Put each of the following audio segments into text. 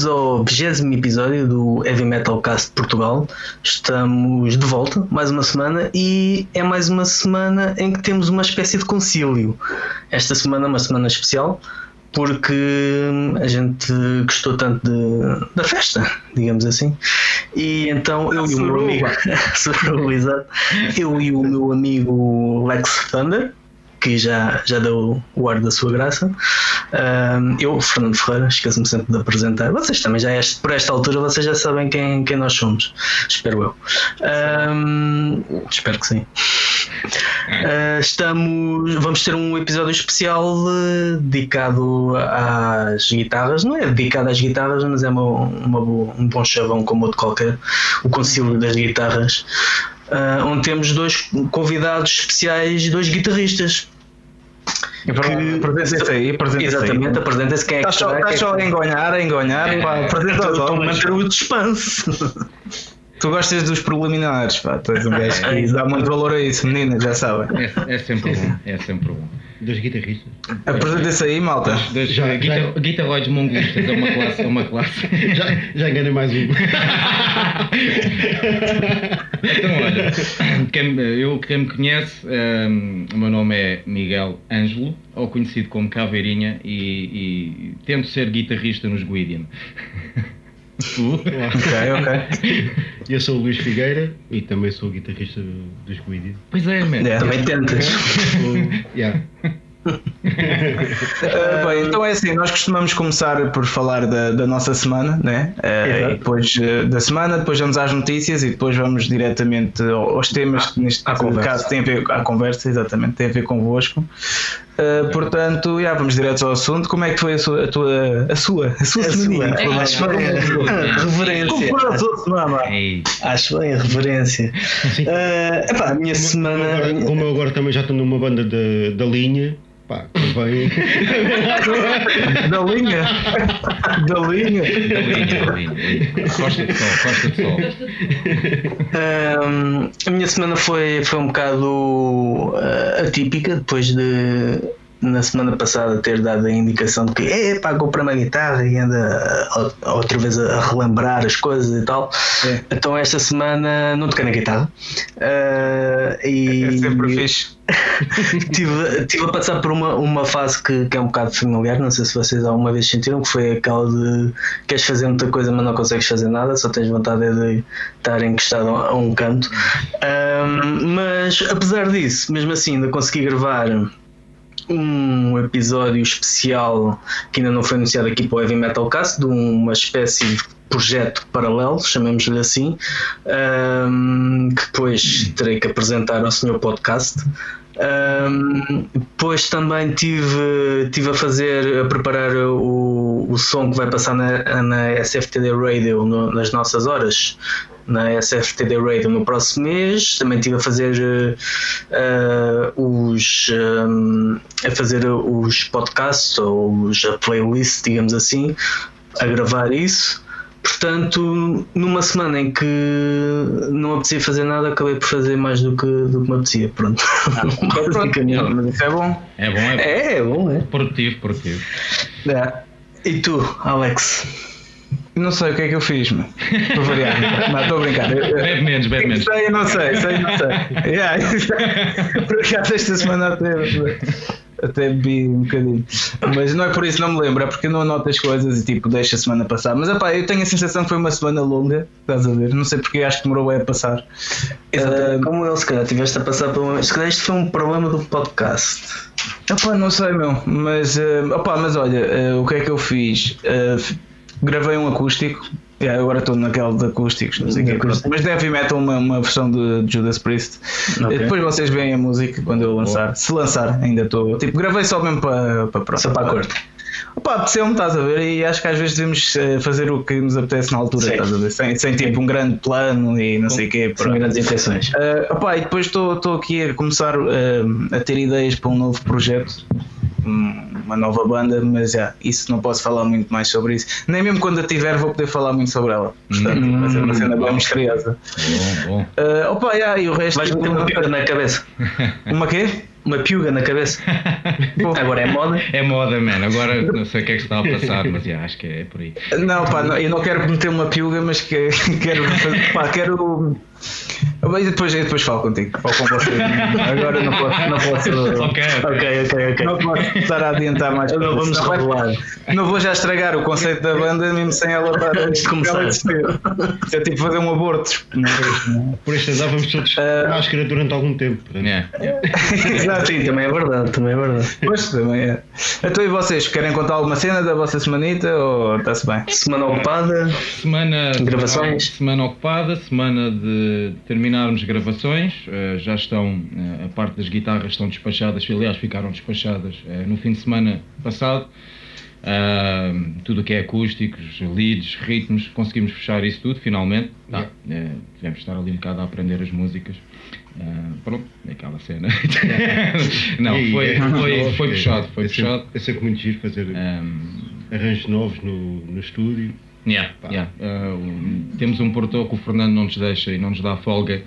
bem-vindos ao 20 episódio do Heavy Metal Cast Portugal. Estamos de volta mais uma semana e é mais uma semana em que temos uma espécie de concílio. Esta semana é uma semana especial porque a gente gostou tanto de, da festa, digamos assim. E então eu e o meu amigo, eu e o meu amigo Lex Thunder que já, já deu o ar da sua graça. Um, eu, Fernando Ferreira, esqueço-me sempre de apresentar. Vocês também, já este, por esta altura, vocês já sabem quem, quem nós somos. Espero eu. Um, espero que sim. Uh, estamos, vamos ter um episódio especial uh, dedicado às guitarras. Não é dedicado às guitarras, mas é uma, uma um bom chavão como outro qualquer. O concílio das guitarras uh, onde temos dois convidados especiais, dois guitarristas. Apresenta-se aí, apresenta Exatamente, apresenta-se quem é que está. Estás só a engonhar, a engonhar, é, apresenta os homens. manter o suspense. Tu gostas dos preliminares, pá, tu és um gajo que dá muito valor a isso, meninas, já sabem. É, é sempre bom, é sempre bom. Dos guitarristas. Apresenta-se aí, malta. Dos já, guitar, já... guitarroides mongolistas, é uma classe. É uma classe. já, já enganei mais um. então, olha, quem, eu, quem me conhece, um, o meu nome é Miguel Ângelo, ou conhecido como Caveirinha, e, e tento ser guitarrista nos Guidian. Ok, ok. Eu sou o Luís Figueira e também sou guitarrista dos Guidi. Pois é, man. É, também tentas. yeah. uh, bem, então é assim, nós costumamos começar por falar da, da nossa semana, né? Uh, depois uh, da semana, depois vamos às notícias e depois vamos diretamente aos temas que neste caso têm a ver à conversa, exatamente, tem a ver convosco. Uh, portanto, já, vamos direto ao assunto. Como é que foi a sua, a tua, a sua, a sua a semana? Acho bem a reverência. Acho bem a reverência. Uh, epá, a minha como, semana. Como, agora, como eu agora também já estou numa banda da linha Pá, da linha? Da linha? Da linha, da linha. Costa de sol, costa de sol. Um, a minha semana foi, foi um bocado uh, atípica depois de na semana passada ter dado a indicação de que é pá, comprei uma guitarra e anda outra vez a relembrar as coisas e tal. É. Então esta semana não toquei na guitarra. Uh, e é sempre fixe. tive, tive a passar por uma, uma fase que, que é um bocado familiar, não sei se vocês alguma vez sentiram, que foi aquela de queres fazer muita coisa mas não consegues fazer nada, só tens vontade de estar encostado a um canto. Um, mas apesar disso, mesmo assim ainda consegui gravar um episódio especial que ainda não foi anunciado aqui para o Heavy Metal Cast, de uma espécie de projeto paralelo, chamemos-lhe assim, um, que depois terei que apresentar ao senhor podcast. Um, depois também tive, tive a fazer, a preparar o, o som que vai passar na, na SFTD Radio no, nas nossas horas na SFTD Radio no próximo mês. Também estive a fazer uh, os um, a fazer os podcasts ou os, a playlist, digamos assim, a gravar isso. Portanto, numa semana em que não apetecia fazer nada, acabei por fazer mais do que, do que me apetecia. Pronto. Ah, pronto. Mas isso é bom. É bom, é bom. É, é bom, é. Produtivo, produtivo. É. E tu, Alex? Não sei o que é que eu fiz, mano. Estou variando. Não, estou a brincar. Bebe menos, bebe menos. Sei, não sei, sei, não sei. Yeah. Por acaso esta semana até, até bebi um bocadinho. Mas não é por isso, não me lembro, é porque eu não anoto as coisas e tipo deixo a semana passar. Mas epá, eu tenho a sensação que foi uma semana longa, estás a ver? Não sei porque acho que demorou a passar. Uh, Como ele, se calhar, tiveste a passar por uma. Se calhar isto foi um problema do podcast. Opa, não sei, meu. Mas, uh, opa, mas olha, uh, o que é que eu fiz? Uh, gravei um acústico. Yeah, agora estou naquela de acústicos, não sei o que. Mas deve meter uma, uma versão de Judas Priest. Okay. Depois vocês veem a música quando eu lançar. Boa. Se lançar, ainda estou. Tipo, gravei só mesmo para, para pronto. Só para a corte. Opa, apeteceu-me, estás a ver? E acho que às vezes devemos eh, fazer o que nos apetece na altura, Sim. estás a ver? Sem, sem tipo um grande plano e não sei o quê. Sem grandes intenções. Uh, opa, e depois estou aqui a começar uh, a ter ideias para um novo projeto uma nova banda, mas já, isso não posso falar muito mais sobre isso. Nem mesmo quando a tiver vou poder falar muito sobre ela. Portanto, hum, vai ser uma cena bem misteriosa. Bom, bom. Uh, opa, yeah, e o resto. Vais meter uma pica na cabeça. Uma quê? uma piuga na cabeça. Agora é moda. É moda, mano. Agora não sei o que é que está a passar, mas já, acho que é por aí. Não, pá, não, eu não quero meter uma piuga, mas que, quero, pá, quero. Mas depois, depois falo contigo, falo com você. Agora não posso. Não posso ok, ok, ok. ok. Não posso estar a adiantar mais. Não vamos revelar. Não vou já estragar o conceito da banda, mesmo sem ela estar antes de começar. É tipo fazer um aborto. Por estas vamos todos uh, máscara durante algum tempo. Yeah. Exato, sim, também é verdade, também é verdade. Pois também é. Então e vocês, querem contar alguma cena da vossa semanita ou está-se bem? Semana ocupada, semana, gravações. Semana, semana ocupada, semana de terminarmos gravações. Uh, já estão, uh, a parte das guitarras estão despachadas, aliás, ficaram despachadas uh, no fim de semana passado. tudo o que é acústicos, leads, ritmos, conseguimos fechar isso tudo finalmente. Tá. tivemos de estar ali um bocado a aprender as músicas. Uh, pronto, aquela cena. não, foi, foi, foi puxado, foi puxado. É sempre muito giro fazer arranjos novos no, no estúdio. Yeah, yeah. Uh, temos um portão que o Fernando não nos deixa e não nos dá folga.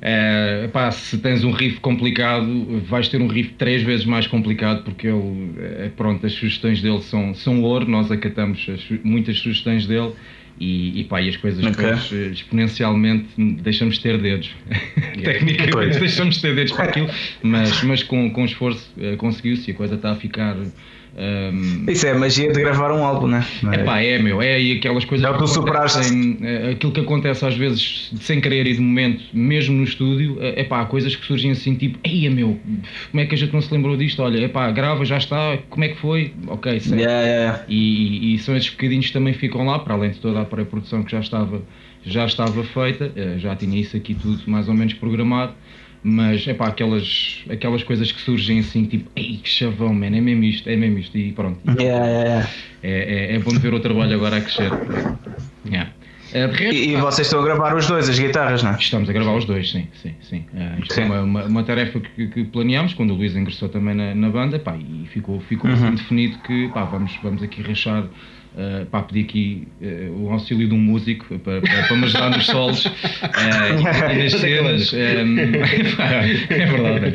Uh, epá, se tens um riff complicado, vais ter um riff três vezes mais complicado porque ele, é, pronto, as sugestões dele são, são ouro, nós acatamos as, muitas sugestões dele e, e, pá, e as coisas okay. depois eh, exponencialmente deixamos de ter dedos. Tecnicamente deixamos de ter dedos para aquilo, mas, mas com, com esforço uh, conseguiu-se e a coisa está a ficar um, Isso é a magia de gravar um álbum, né? É pá, é meu, é aí aquelas coisas Já que superaste. É, aquilo que acontece às vezes sem querer e de momento, mesmo no estúdio, é pá, coisas que surgem assim tipo, ei meu, como é que a gente não se lembrou disto? Olha, é pá, grava, já está, como é que foi? Ok, certo. Yeah, yeah. E, e, são esses bocadinhos que também ficam lá, para além de toda a pré-produção que já estava, já estava feita, eh, já tinha isso aqui tudo mais ou menos programado. Mas é pá, aquelas, aquelas coisas que surgem assim, tipo, ei, que chavão, man, é mesmo isto, é mesmo isto, e pronto. Yeah, yeah, É, é, é bom ver o trabalho agora a crescer. Yeah. É, resto, e, e, vocês estão a gravar os dois, as guitarras, não é? Estamos a gravar os dois, sim. sim, sim. Uh, isto sim. é uma, uma, uma, tarefa que, que planeámos quando o Luís ingressou também na, na banda pá, e ficou, ficou uhum. assim definido que pá, vamos, vamos aqui rachar Uh, pá, pedi aqui uh, o auxílio de um músico para, para, para me ajudar nos solos uh, e, nas cenas. é verdade.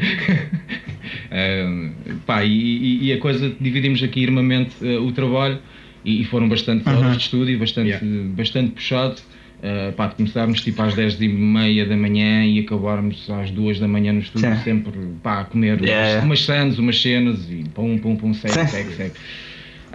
pá, e, e, a coisa, dividimos aqui irmamente o trabalho e, e foram bastante horas -huh. de estúdio, bastante, yeah. bastante puxado. Uh, pá, começarmos tipo às 10 e meia da manhã e acabarmos às 2 da manhã no estúdio, sempre pá, a comer yeah. umas sandes, umas cenas e pum, pum, pum, segue, segue, segue.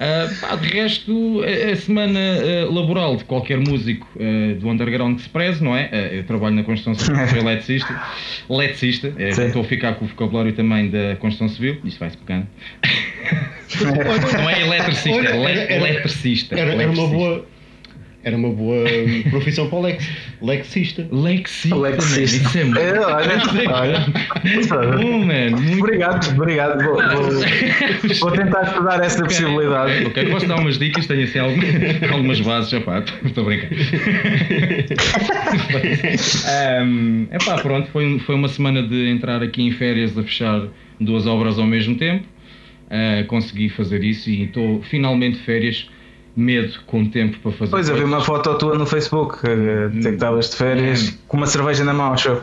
Uh, pá, de resto, a, a semana uh, laboral de qualquer músico uh, do underground que se preze, não é? eu trabalho na construção civil, sou eletricista. Eletricista, estou a ficar com o vocabulário também da construção civil, isto vai-se pegando. não é eletricista, é eletricista. Era, era uma boa era uma boa profissão para o Lex, Lexista. Lexista. Lexista. Isso é muito. É, olha, olha. Bom, man, muito... Obrigado, obrigado. Vou, vou, vou, tentar estudar essa okay. possibilidade. Ok, posso dar umas dicas, tenho assim algumas, algumas bases, opá, estou a brincar. um, epá, pronto, foi, foi uma semana de entrar aqui em férias a fechar duas obras ao mesmo tempo. Uh, consegui fazer isso e estou finalmente de férias medo com o tempo para fazer. Pois, eu vi uma foto tua no Facebook, dizer que estavas de férias hum. com uma cerveja na mão, show.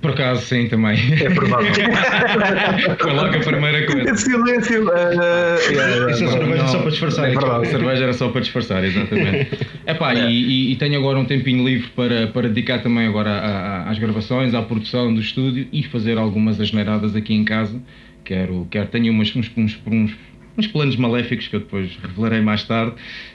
Por acaso, sim, também. É provável. Foi logo a primeira coisa. Silêncio. Uh, yeah, Isso é cerveja não, só para disfarçar. É verdade, a cerveja era só para disfarçar, exatamente. Epá, é. e, e, tenho agora um tempinho livre para, para dedicar também agora a, a, às gravações, à produção do estúdio e fazer algumas asneiradas aqui em casa. Quero, quero tenho umas, uns, uns, uns uns planos maléficos que eu depois revelarei mais tarde.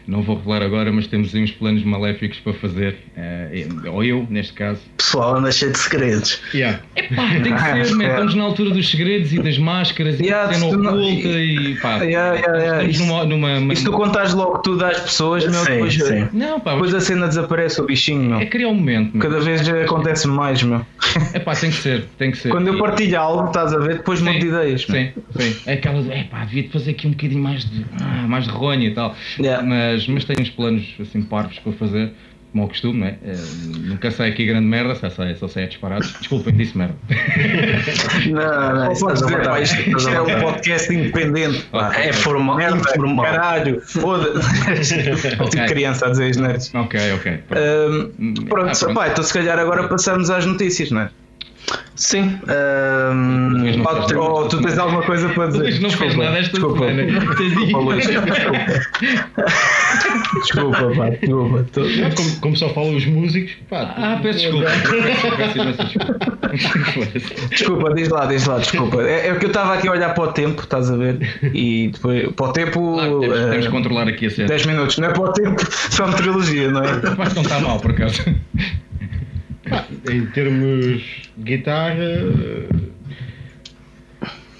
Não vou revelar agora, mas temos aí uns planos maléficos para fazer. Uh, ou eu, neste caso. Pessoal, anda cheio de segredos. Yeah. Epá, tem que ser, man, estamos na altura dos segredos e das máscaras yeah, e da cena oculta não... e pá. Yeah, yeah, yeah. Estamos numa, numa, uma... E se tu contares logo tudo às pessoas, meu, sim, depois, sim. Não, pá, depois a cena desaparece o bichinho, meu. É criar um momento. Meu. Cada vez acontece mais, meu. Epá, tem que ser, tem que ser. Quando eu partilho algo, estás a ver, depois monte de ideias. Sim, sim. É aquela, epá, devia fazer aqui um bocadinho mais de, ah, mais de ronha e tal. Yeah. Mas, mas tenho uns planos assim parvos para fazer, como ao costume, não é? Uh, nunca sai aqui grande merda, só sai, só sai a disparados. Desculpem, disse merda. não, não, isso dizer, pá, isto, isto é um podcast independente. Pá. É formal. Merda, informal. Caralho, foda-se. okay. tipo criança a dizer as nerds. Ok, ok. Pronto, um, pronto, ah, pronto. Pá, então se calhar agora passamos às notícias, não é? Sim. Um, pode, oh, tu tens alguma coisa para dizer? Luís não desculpa, fez nada esta desculpa. semana. Desculpa, desculpa. desculpa, pá, desculpa. Como, como, só falam os músicos, pá. Ah, peço desculpa. desculpa, diz lá, diz lá, desculpa. É, é que eu estava aqui a olhar para o tempo, estás a ver? E depois, para o tempo. Claro, temos, uh, temos que controlar aqui a cena. 10 minutos, não é para o tempo, só meteorologia, não é? Mas não está mal, por acaso. Em termos de guitarra,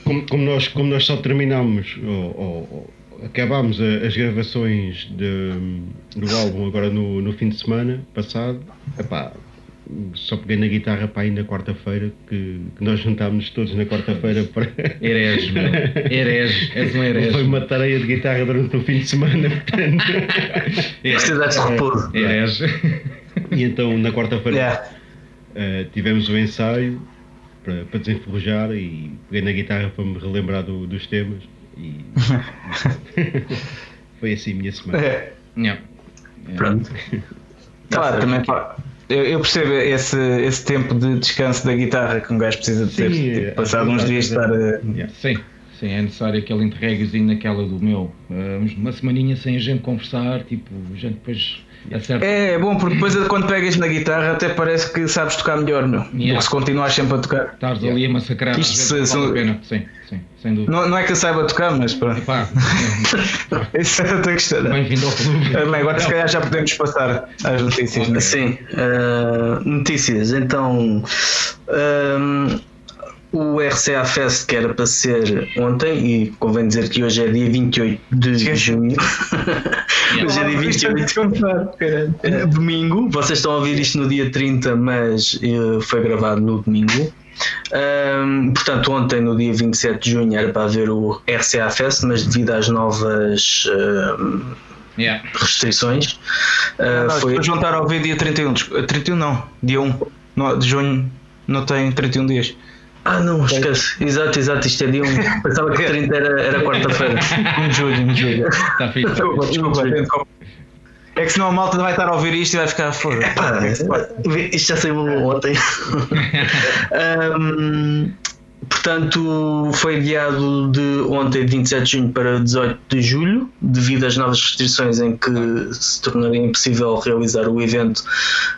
como, como, nós, como nós só terminamos ou, ou, acabámos as gravações de, do álbum agora no, no fim de semana passado, epá, só peguei na guitarra para ir na quarta-feira, que, que, nós juntámos todos na quarta-feira para. Herege, meu. Herege, és um herege. Foi uma tareia de guitarra durante o fim de semana, portanto. Precisaste de repouso. Herege. E então na quarta-feira. Yeah Uh, tivemos o ensaio para, para desenferrujar e peguei na guitarra para me relembrar do, dos temas e foi assim a minha semana. É. Yeah. Pronto. Claro, também pá, eu, eu, percebo esse, esse tempo de descanso da guitarra que um gajo precisa de ter, Sim, tipo, é, passado uns dias estar. Yeah. Sim. Sim, é necessário aquele interregiozinho naquela do meu. Uh, uma semaninha sem a gente conversar, tipo, a gente depois é, é bom porque depois quando pegas na guitarra até parece que sabes tocar melhor, meu. Yeah. Do se continuas sempre a tocar. Estás ali a massacrar. Isto se, se, vale a pena. Sim, sim, sem dúvida. Não, não é que eu saiba tocar, mas pronto. Isso é outra questão. Bem-vindo ao clube. agora se calhar já podemos passar às notícias. Né? Sim, uh, notícias. Então. Um, o RCA Fest que era para ser ontem, e convém dizer que hoje é dia 28 de junho. hoje é dia 28 de domingo. Vocês estão a ouvir isto no dia 30, mas uh, foi gravado no domingo. Um, portanto, ontem, no dia 27 de junho, era para haver o RCA Fest, mas devido às novas. Yeah. restrições. Uh, não, foi juntar ao dia 31, 31 não, dia 1 de junho não tem 31 dias. Ah, não, esquece. Exato, exato. Isto é dia 1. Pensava que 30 era, era quarta-feira. em julho, em julho. Está fixe. Desculpa, desculpa. É que senão a malta vai estar a ouvir isto e vai ficar foda. Isto já saiu ontem. um, Portanto, foi adiado de ontem, 27 de junho, para 18 de julho, devido às novas restrições em que se tornaria impossível realizar o evento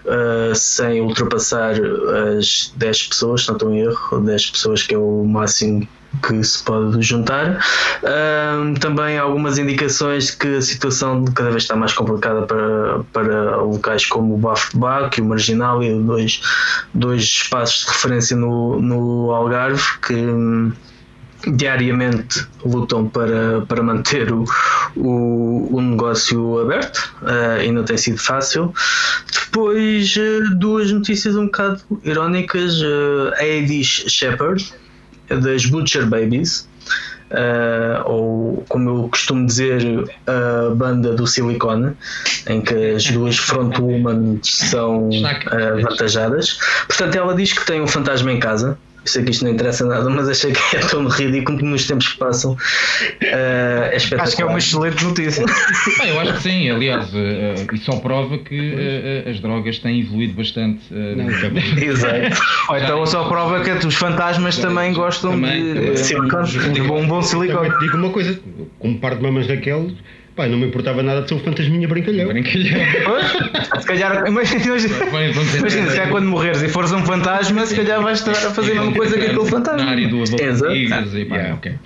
uh, sem ultrapassar as 10 pessoas, se não estou em erro, 10 pessoas que é o máximo que se pode juntar. Um, também algumas indicações que a situação cada vez está mais complicada para, para locais como o Bafo de o Marginal e dois, dois espaços de referência no, no Algarve que hum, diariamente lutam para, para manter o, o, o negócio aberto uh, e não tem sido fácil. Depois, uh, duas notícias um bocado irónicas. Uh, a Edith Shepard, das Butcher Babies, uh, ou como eu costumo dizer, a banda do silicone, em que as duas frontwoman são uh, vantajadas. Portanto, ela diz que tem um fantasma em casa sei que isto não interessa nada, mas achei que é tão ridículo que nos tempos que passam uh, é espetacular. Acho que é uma excelente notícia. ah, eu acho que sim, aliás, uh, uh, isso só prova que uh, as drogas têm evoluído bastante. Uh, Exato. Ou então só prova que os fantasmas também gostam também, de, silicone, de um bom silicone. Digo uma coisa, como par de mamas daqueles Pai, não me importava nada de ser o fantasminha brincalhão. Brincalhão. se calhar, imagina, imagina se é quando morreres e fores um fantasma, se calhar vais estar a fazer a mesma coisa que aquele fantasma. Na área do Exato. E, pá, yeah. okay. uh,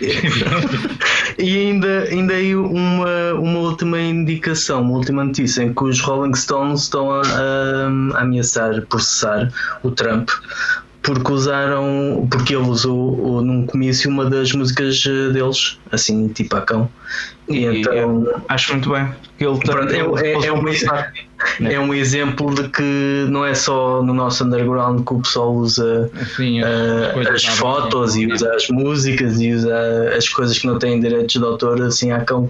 e ainda, ainda aí uma, uma última indicação, uma última notícia em que os Rolling Stones estão a, a, a ameaçar processar o Trump porque usaram, porque ele usou num comício uma das músicas eh, deles, assim, tipo a cão. E, e então acho muito bem. Ele pronto, é, é, é, um, é um exemplo de que não é só no nosso underground que o pessoal usa assim, uh, as fotos e usa as músicas e usa as coisas que não têm direitos de autor assim a cão.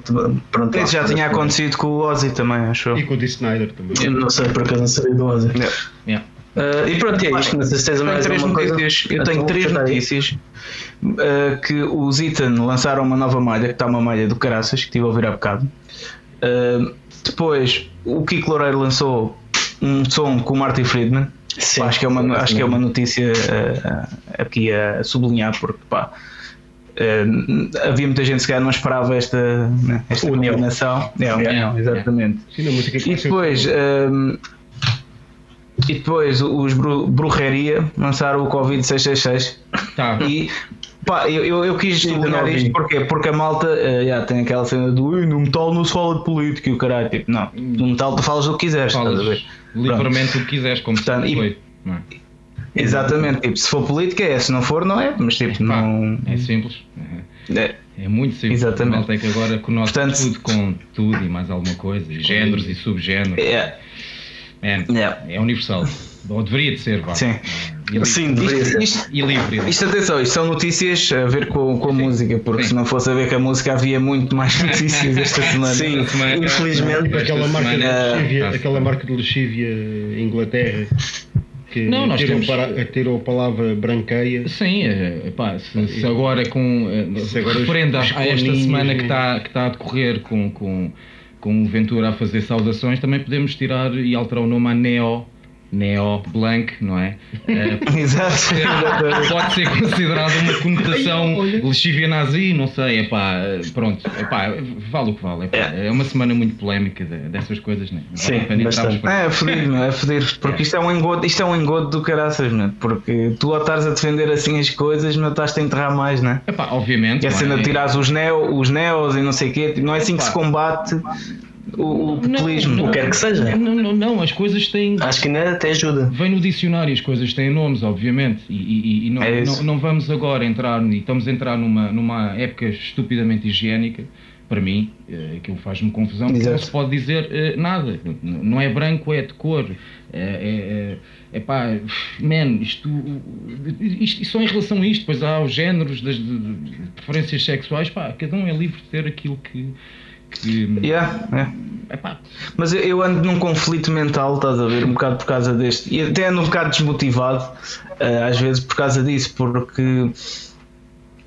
Pronto, Isso já tinha acontecido com o Ozzy também, acho. E com o D. Snyder também. Eu não sei por acaso não sabia do Ozzy. Yeah. Yeah. Uh, e pronto, é isto. Não sei se tens mais três notícias. Eu tenho três notícias. Uh, que os Ethan lançaram uma nova malha, que está uma malha do Caraças, que estive a ouvir há bocado. Uh, depois, o Kiko Loureiro lançou um som com o Marty Friedman, Sim, pá, acho, que é uma, acho que é uma notícia uh, aqui a sublinhar, porque pá, uh, havia muita gente que não esperava esta, né, esta união. combinação. É, união, exatamente. Sim, e depois. Uh, e depois os Brujeria lançaram o Covid 666 tá. e Pá, eu, eu, eu quis sublinhar isto porque, porque a malta uh, yeah, tem aquela cena do no metal não se fala de política e o caralho. Tipo, não, no metal tu falas o que quiseres, falas estás a ver? Livremente o que quiseres, como Portanto, e, foi. É? Exatamente, tipo, se for política é, se não for, não é, mas tipo, não. É simples. É, é muito simples. Exatamente. Malta é que agora conhece Portanto, tudo com tudo e mais alguma coisa, e géneros e subgéneros. É, é, é universal. Ou deveria de ser, vá. Sim. E Sim, deveria isto, ser. Isto, e livre. Isto, atenção, isto são notícias a ver com, com a Sim. música, porque Sim. se não fosse a ver com a música havia muito mais notícias esta semana. Sim, semana, infelizmente. Aquela marca, semana, de lexívia, aquela marca de lexívia Inglaterra que não, nós tirou, temos... para, tirou a palavra branqueia. Sim, é, epá, se, se, agora com eh, se agora referendo a, a esta semana que está, que está a decorrer com, com, com o Ventura a fazer saudações, também podemos tirar e alterar o nome a Neo Neo Blanc, não é? Uh, Exato. Pode ser considerado uma conotação lexívia nazi, não sei, epá, pronto, epá, vale o que vale. Epá, é. é uma semana muito polémica dessas coisas, né? Sim, bastante. É, é fodido, é fodido, porque é. Isto, é um engodo, isto é um engodo do caraças, né? porque tu ao estás a defender assim as coisas, não estás a enterrar mais, né? Epá, obviamente. E a cena de tirares os, neo, os neos e não sei o quê, não é assim Epá. que se combate o, o populismo, não, não, o que quer que seja. Não, não, não, as coisas têm. Acho que ainda até ajuda. Vem no dicionário, as coisas têm nomes, obviamente, e, e, e não, é não, não, vamos agora entrar, e estamos a entrar numa, numa época estupidamente higiênica. Para mim, eh, aquilo faz-me confusão, porque não se pode dizer uh, nada. Não é branco, é de cor. É, é, é pá, man, isto, isto, isto, só em relação a isto, pois há os géneros das de, de preferências sexuais, pá, cada um é livre de ter aquilo que, que. Yeah, yeah. Mas eu ando num conflito mental, estás a ver, um bocado por causa deste, e até ando um bocado desmotivado, uh, às vezes por causa disso, porque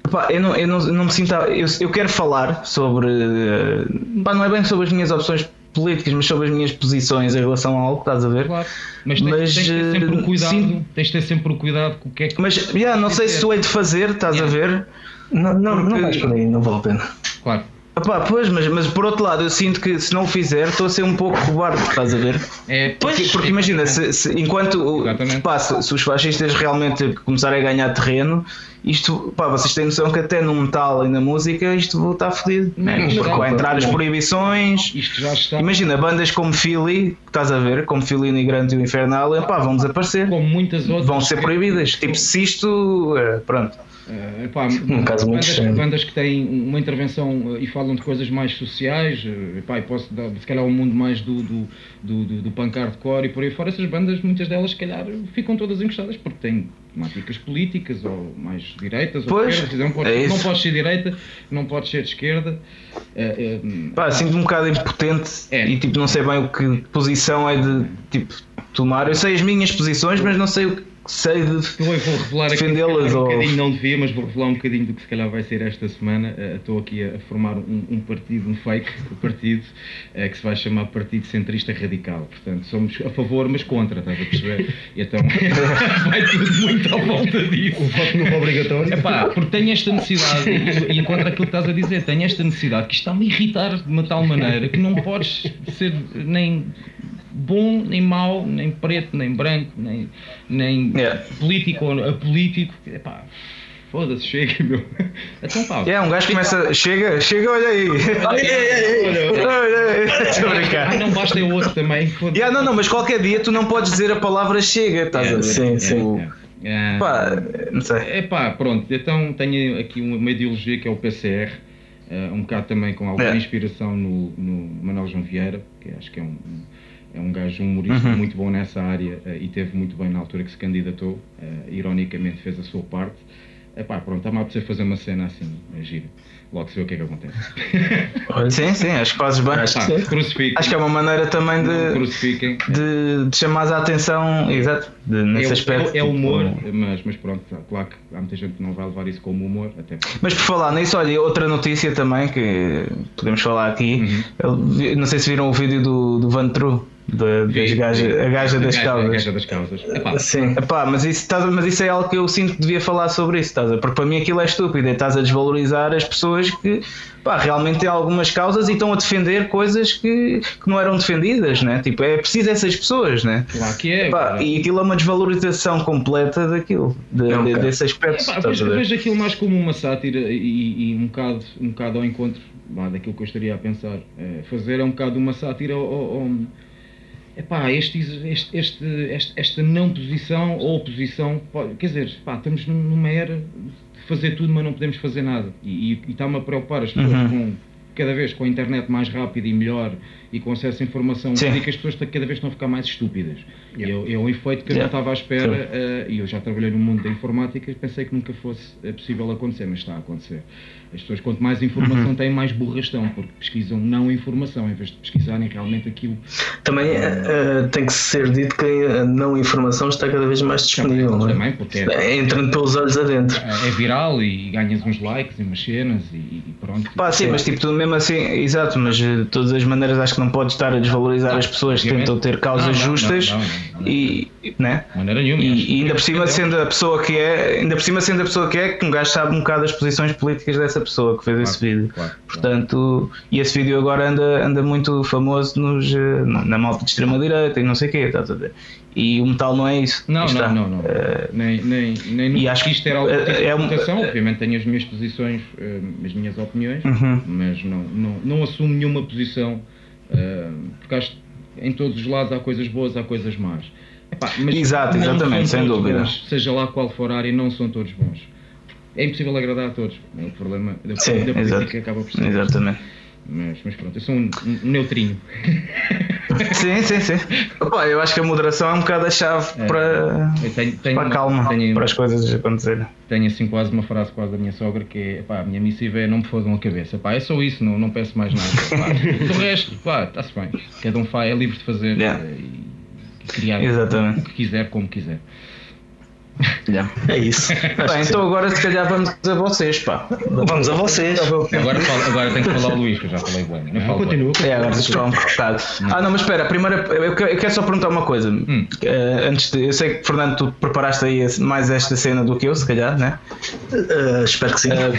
Epá, eu, não, eu, não, não me sinto. Eu, eu quero falar sobre. Uh, não é bem sobre as minhas opções políticas, mas sobre as minhas posições em relação a algo, estás a ver? Claro. Mas tens, mas, tens de ter sempre o eh, cuidado, sim. tens de ter sempre o cuidado com o que é que. Mas yeah, não sei se tu hei de fazer, estás yeah. a ver? Não, não, Porque... não vais por aí, não vale a pena. Claro. Epá, pois, mas, mas por outro lado, eu sinto que se não o fizer, estou a ser um pouco cobarde, estás a ver? É, porque, porque imagina, se, se, enquanto pá, se, se, os fascistas realmente começarem a ganhar terreno, isto, pá, vocês têm noção que até no metal e na música isto estar fodido. Né? Porque vai entrar as proibições. Isto já está. Imagina, bandas como Philly, estás a ver, como Philly Nigrante e o Infernal, pá, vão desaparecer. Como muitas outras. Vão ser proibidas. Tipo, se isto. É, pronto. Uh, epá, um caso bandas, muito bandas que têm uma intervenção uh, e falam de coisas mais sociais, uh, epá, posso dar se calhar um mundo mais do, do, do, do, do punk hardcore e por aí fora, essas bandas, muitas delas, se calhar, ficam todas encostadas porque têm temáticas políticas ou mais direitas pois, ou. Não podes, é não ser direita, não podes ser de esquerda. É, é, Pá, sinto um bocado impotente é. e tipo, não sei bem o que posição é de tipo, tomar. Eu sei as minhas posições, mas não sei o que sei de eu vou revelar defendê-las. Um ou... não devia, mas vou revelar um bocadinho do que se calhar vai ser esta semana. Uh, estou aqui a, formar um, um, partido, um fake partido, uh, que se vai chamar Partido Centrista Radical. Portanto, somos a favor, mas contra, estás a perceber? E então vai tudo muito à volta disso. O voto não é obrigatório. Epá, porque tenho esta necessidade, e, e enquanto aquilo que estás a dizer, tenho esta necessidade que está-me a irritar de uma tal maneira que não podes ser nem bom, nem mau, nem preto, nem branco, nem, nem yeah. político ou apolítico. Epá, Foda-se, chega, meu. Então. É, um gajo começa. Chega, chega, olha aí. Olha, aí. Estou a brincar. Não basta o outro também. Yeah, não, não, mas qualquer dia tu não podes dizer a palavra chega, estás yeah, a ver? Sim, sim. É, pá, não sei. É pá, pronto. Então tenho aqui uma ideologia que é o PCR. Uh, um bocado também com alguma inspiração no, no Manuel João Vieira, que acho que é um é um gajo humorista uhum. muito bom nessa área uh, e teve muito bem na altura que se candidatou. Uh, ironicamente fez a sua parte. Epá, pronto, está-me a apetecer fazer uma cena assim, é giro. Logo se vê o que é que acontece. sim, sim, acho que fazes bem. Acho, que, acho que é uma maneira também de, de, de chamar a atenção, exato, de, nesse é, aspecto. É, é humor, tipo, mas, mas pronto, claro que há muita gente que não vai levar isso como humor. Até. Mas por falar nisso, olha, outra notícia também que podemos falar aqui, uhum. não sei se viram o vídeo do, do Van True Da, das gaja, a gaja das causas. A gaja das causas. Epá. Sim. Epá, mas, isso, mas isso é algo que eu sinto que devia falar sobre isso, estás a? porque para mim aquilo é estúpido, é estás a desvalorizar as pessoas que pá, realmente têm algumas causas e estão a defender coisas que, que não eram defendidas, né? Tipo, é preciso essas pessoas, né? Claro que é. Epá, e aquilo é uma desvalorização completa daquilo, de, não, de, desse aspecto. Epá, vejo, vejo aquilo mais como uma sátira e, e um, bocado, um bocado ao encontro daquilo que eu estaria a pensar. É, fazer é um bocado uma sátira ao, ao epá, este, este, este, esta não posição ou oposição, quer dizer, pá, estamos numa era de fazer tudo, mas não podemos fazer nada. E, e, e está-me a preocupar as pessoas uhum. com cada vez com a internet mais rápida e melhor e com acesso à informação, Sim. que as pessoas cada vez estão a ficar mais estúpidas. Yeah. E é, um efeito que eu yeah. não estava à espera, uh, e eu já trabalhei no mundo da informática e pensei que nunca fosse eh, possível acontecer, mas está a acontecer. As pessoas, quanto mais informação uhum. têm, mais burras estão, porque pesquisam não informação, em vez de pesquisarem realmente aquilo. Também uh, tem que ser dito que a não informação está cada vez mais disponível. Também, não é? também porque é, entrando pelos olhos adentro. É, é viral e ganhas uns likes e umas cenas e, e pronto. Pá, sim, mas tipo, mesmo assim, exato, mas de todas as maneiras acho que não pode estar a desvalorizar não, as pessoas que tentam ter causas não, não, justas e, né? nenhuma, e, e ainda por cima sendo a pessoa que é, ainda por cima sendo a pessoa que é, que um gajo sabe um bocado as posições políticas dessa pessoa que fez claro, esse vídeo. Claro, Portanto, claro. e esse vídeo agora anda, anda muito famoso nos, eh, na malta de extrema direita e não sei o quê, estás a ver? E o metal não é isso. Não, não, não, não. Uh, nem, nem, nem e acho que isto era algo tipo é, é. Obviamente tenho as minhas posições, uh, as minhas opiniões, uhum. mas não, não, não assumo nenhuma posição, porque acho que em todos os lados há coisas boas, há coisas más. Epá, Exato, exatamente, sem dúvida. Bons, seja lá qual for a área, não são todos bons. É impossível agradar a todos. É o problema da, Sim, da política acaba por ser. Exatamente. Mas, mas pronto, eu sou um, um neutrinho. Sim, sim, sim. Opa, eu acho que a moderação é um bocado a chave é, para, tenho, tenho, para a calma, tenho, para as coisas acontecerem. Tenho assim quase uma frase quase da minha sogra que é pá, a minha missiva é não me fodam a cabeça. Pá, é só isso, não, não peço mais nada. o resto, pá, está-se bem. Cada um faz, é livre de fazer yeah. Eh, e criar Exatamente. o que quiser, como quiser. Yeah. É isso. Bem, então agora se calhar vamos a vocês, pá. Vamos a vocês. Agora, agora tenho que falar o Luís, que eu já falei bem. Não, não continua. É, agora estou um bocado. Ah, não, mas espera, primeiro eu quero só perguntar uma coisa. Hum. Uh, antes de, eu sei que, Fernando, tu preparaste aí mais esta cena do que eu, se calhar, né? Uh, espero que sim. Uh,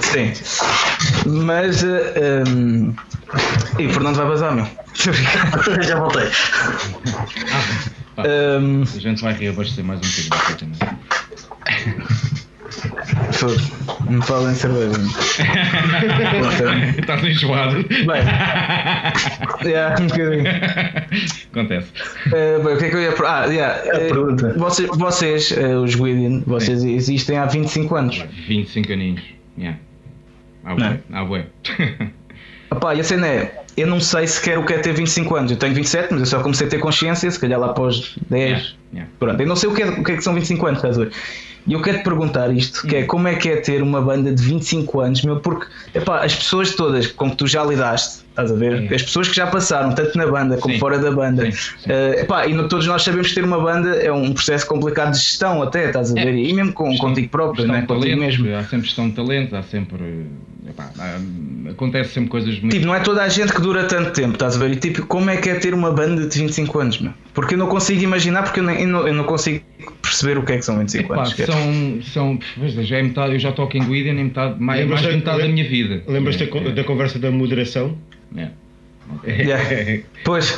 sim. Mas. Um, e o Fernando vai vazar, meu. já voltei. Ah, um, a gente vai reabastecer mais um bocadinho. Não falem cerveja. Estás enjoado. Bem, yeah, um bocadinho. Acontece. Uh, bem, o que é que eu ia. Ah, yeah, uh, vocês, vocês uh, os Guidian, vocês Sim. existem há 25 anos. 25 aninhos. Yeah. Ah, ué. Ah, ué. Epá, e a cena é, eu não sei sequer o que é ter 25 anos. Eu tenho 27, mas eu só comecei a ter consciência, se calhar lá após 10. Yeah, yeah. Pronto, eu não sei o que, é, o que é que são 25 anos, estás a ver? E eu quero te perguntar isto, que é hum. como é que é ter uma banda de 25 anos, meu, porque epá, as pessoas todas com que tu já lidaste, estás a ver? Sim. As pessoas que já passaram, tanto na banda como sim. fora da banda, sim, sim. Uh, epá, e todos nós sabemos que ter uma banda é um processo complicado de gestão até, estás a é. ver? É. E mesmo com, gestão, contigo próprio, né? contigo mesmo. Há sempre gestão de talento, há sempre epá, acontece sempre coisas muito. Tipo, não é toda a gente que dura tanto tempo, estás a ver? E tipo, como é que é ter uma banda de 25 anos, meu? Porque eu não consigo imaginar, porque eu, nem, eu, não, eu não, consigo perceber o que é que são 25 epá, anos. São, são, já é metade, eu já toco em Guidian em metade, mais, mais de metade da minha vida. Lembras-te é, da, da conversa da moderação? É. Okay. Yeah. Pois.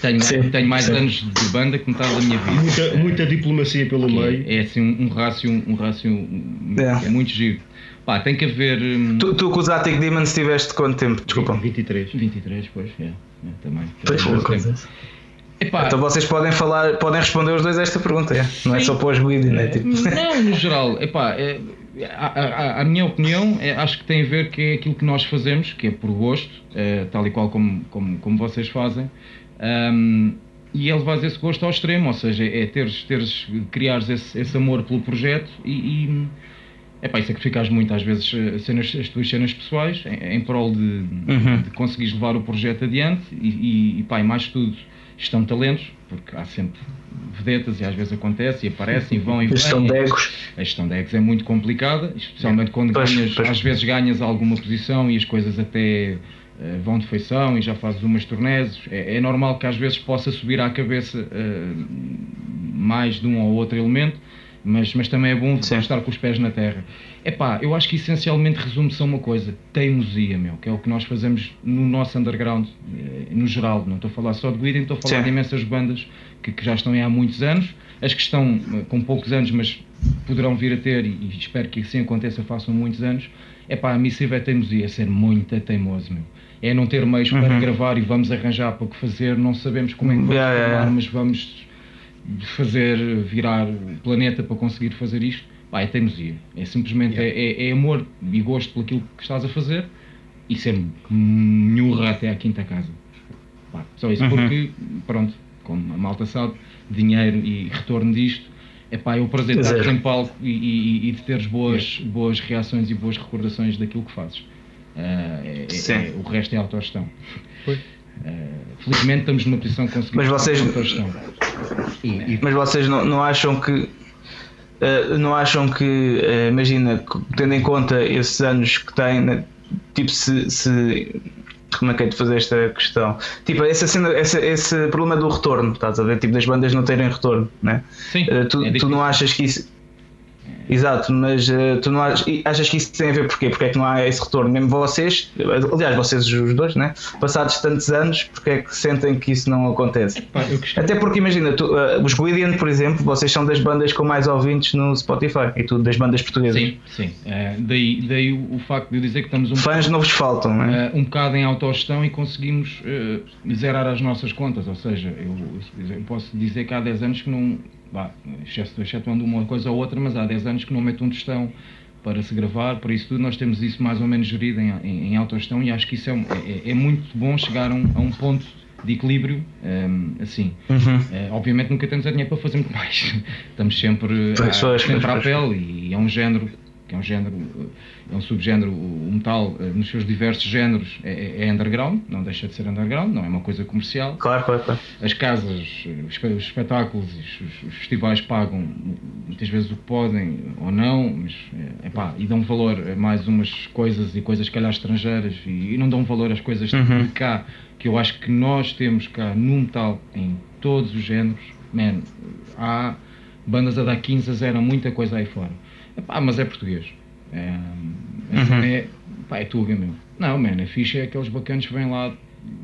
Tenho, sim, tenho mais sim. anos de banda que metade da minha vida. Muita, muita diplomacia pelo meio. É, é assim um, um rácio, um rácio yeah. é muito giro. Pá, tem que haver. Hum... Tu, tu com os Attic Demons tiveste quanto tempo? Desculpa. 23. 23, pois, é. é também. Pois, Epá, então vocês podem falar, podem responder os dois a esta pergunta, é? não é só pós vídeo, né? tipo. Não, no geral, epá, é, a, a, a, minha opinião é, acho que tem a ver que é aquilo que nós fazemos, que é por gosto, é, tal e qual como, como, como vocês fazem, um, e é levar esse gosto ao extremo, ou seja, é teres, teres criares esse, esse amor pelo projeto e, e é pá, e sacrificares muito às vezes eh, cenas, as tuas cenas pessoais em, em prol de, uhum. de conseguires levar o projeto adiante e, e, e pá, e mais tudo estão talentos, porque há sempre vedetas e às vezes acontece e aparecem e vão e vêm. A gestão de egos. A gestão de egos é muito complicada, especialmente quando pois, ganhas, pois. às vezes ganhas alguma posição e as coisas até uh, vão de feição e já fazes umas torneses, é, é, normal que às vezes possa subir à cabeça uh, mais de um ou outro elemento, mas, mas também é bom Sim. estar com os pés na terra. É pá, eu acho que essencialmente resume-se a uma coisa: teimosia, meu, que é o que nós fazemos no nosso underground, no geral. Não estou a falar só de Guiding, estou a falar Sim. de imensas bandas que, que já estão aí há muitos anos, as que estão com poucos anos, mas poderão vir a ter, e espero que assim aconteça, façam muitos anos, é pá, a missiva é teimosia, é ser muito teimoso, meu. É não ter meios uhum. para gravar e vamos arranjar para o que fazer, não sabemos como é que vamos yeah, yeah, mas vamos fazer virar o planeta para conseguir fazer isto. Pá, é teimosia. É simplesmente yeah. é, é, amor e gosto por aquilo que estás a fazer e ser nhurra até à quinta casa. Pá, só isso, uhum. porque, pronto, como a malta sabe, dinheiro e retorno disto é pá, é o prazer de estar em palco e, e, e, de teres boas, boas reações e boas recordações daquilo que fazes. Uh, é, é, o resto é autogestão. Uh, felizmente estamos numa posição que conseguimos mas vocês, autogestão. E, mas vocês não, não acham que não acham que imagina, tendo em conta esses anos que têm, né, tipo se, se como é que é de fazer esta questão? Tipo, essa cena, esse, esse problema do retorno, estás a ver? Tipo, das bandas não terem retorno, né? Sim. Uh, tu, é tu não achas que isso Exato, mas uh, tu não achas, achas, que isso tem a ver porquê? Porque é que não há esse retorno? Mesmo vocês, aliás, vocês os dois, né? passados tantos anos, porque é que sentem que isso não acontece? Até porque imagina, tu, uh, os Guidian, por exemplo, vocês são das bandas com mais ouvintes no Spotify e tudo das bandas portuguesas. Sim, sim. Uh, daí, daí o, o, facto de eu dizer que estamos um Fãs não vos faltam, né? um bocado em autogestão e conseguimos zerar as nossas contas. Ou seja, eu, eu posso dizer que há 10 anos que não bah, excetuando uma coisa ou outra, mas há 10 anos que não meto um tostão para se gravar, por isso tudo nós temos isso mais ou menos gerido em, em, em autogestão e acho que isso é, é, é muito bom chegar a um, a um ponto de equilíbrio um, assim. Uhum. Uh, obviamente nunca temos a dinheiro para fazer muito mais. Estamos sempre, a, sempre à pele e é um género que é um género, é um subgénero, o metal eh, nos seus diversos géneros é, é, underground, não deixa de ser underground, não é uma coisa comercial. Claro, claro, claro. As casas, os espetáculos, os, os festivais pagam muitas vezes o que podem ou não, mas é, pá, e dão valor a mais umas coisas e coisas calhar estrangeiras e, e não dão valor às coisas uhum. de cá, que eu acho que nós temos cá no metal em todos os géneros, man, há bandas a dar 15 a 0 muita coisa aí fora Epá, mas é português. É, é, uhum. é, pá, é tuga mesmo. Não, man, a ficha é aqueles bacanos que vêm lá,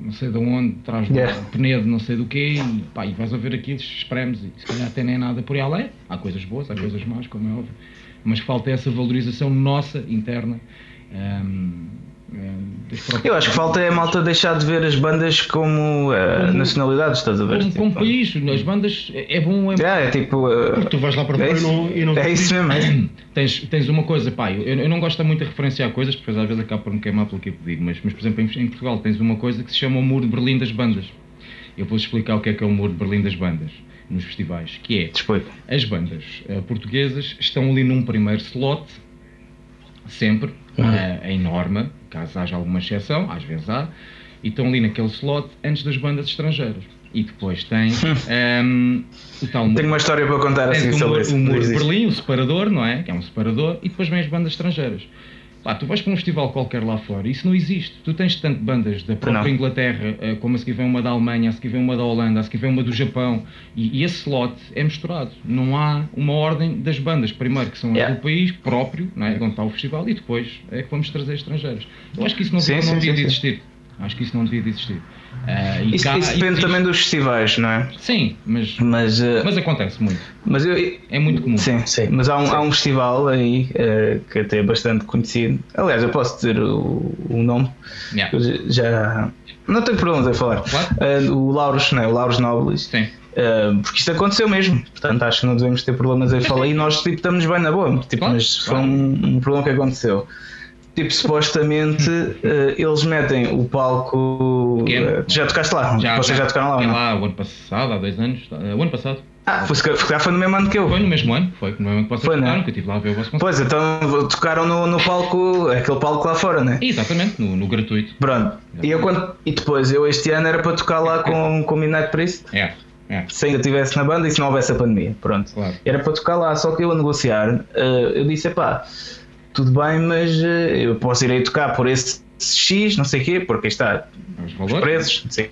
não sei de onde, traz yeah. do Penedo, não sei do quê, e, pá, e vais a ver aquilo, espremos, e se calhar até nem nada por aí além. Há coisas boas, há coisas más, como é óbvio. Mas falta essa valorização nossa, interna. Um, eu acho que falta é a malta deixar de ver as bandas como, uh, como nacionalidades, estás a ver? Como, como tipo, país, as bandas é bom. É, yeah, é tipo. Uh, tu vais lá para fora é e não, e não É isso mesmo. É. tens, tens uma coisa, pá, eu, eu não gosto muito de referenciar coisas, porque às vezes acabo por me queimar pelo que eu digo, mas, mas por exemplo em, em Portugal tens uma coisa que se chama o Muro de Berlim das Bandas. Eu vou explicar o que é que é o Muro de Berlim das Bandas nos festivais, que é as bandas uh, portuguesas estão ali num primeiro slot, sempre, uhum. uh, em norma, caso haja alguma exceção, às vezes há, e estão ali naquele slot antes das bandas estrangeiras. E depois tem um, ehm, o tal Tenho uma história para contar assim sobre isso. O Muro de Berlim, o separador, não é? Que é um separador, e depois vem as bandas estrangeiras. Pá, tu vais para um festival qualquer lá fora, isso não existe. Tu tens tanto bandas da própria não. Inglaterra, eh, como a seguir vem uma da Alemanha, a seguir vem uma da Holanda, a seguir vem uma do Japão, e, e esse slot é misturado. Não há uma ordem das bandas, primeiro que são yeah. do país próprio, não é? onde está o festival, e depois é que vamos trazer estrangeiros. Eu acho que isso não, sim, não sim, devia sim, de existir. Acho que isso não devia de existir. Uh, isso, cá, isso, depende também dos festivais, não é? Sim, mas, mas, uh, mas acontece muito. Mas eu, é muito comum. Sim, sim. Mas há um, há um festival aí uh, que até é bastante conhecido. Aliás, eu posso dizer o, o nome. Yeah. já. Não tenho problemas em falar. Claro. o Lauros, não é? O Lauros Nobles. Sim. porque isto aconteceu mesmo, portanto acho que não devemos ter problemas em falar e nós tipo, estamos bem na boa, tipo, claro, mas foi um, um problema que aconteceu. Tipo, supostamente uh, eles metem o palco. Uh, já tocaste lá? Já, Vocês já, já tocaram lá? Não? lá o ano passado, há dois anos. Uh, o ano passado. Ah, foi, foi no mesmo ano que eu. Foi no mesmo ano, foi no mesmo ano que vocês foi, né? tocaram, né? que eu estive lá a ver o vosso concerto. Pois, então tocaram no, no palco, aquele palco lá fora, né? Exatamente, no, no gratuito. Pronto. E, eu, quando, e depois, eu este ano era para tocar lá com, com o Midnight Priest. É. É. Se ainda estivesse na banda e se não houvesse a pandemia, pronto. Claro. Era para tocar lá, só que eu a negociar, eu disse: pá, tudo bem, mas uh, eu posso ir aí tocar por esse X, não sei o quê, porque está os, os preços, não sei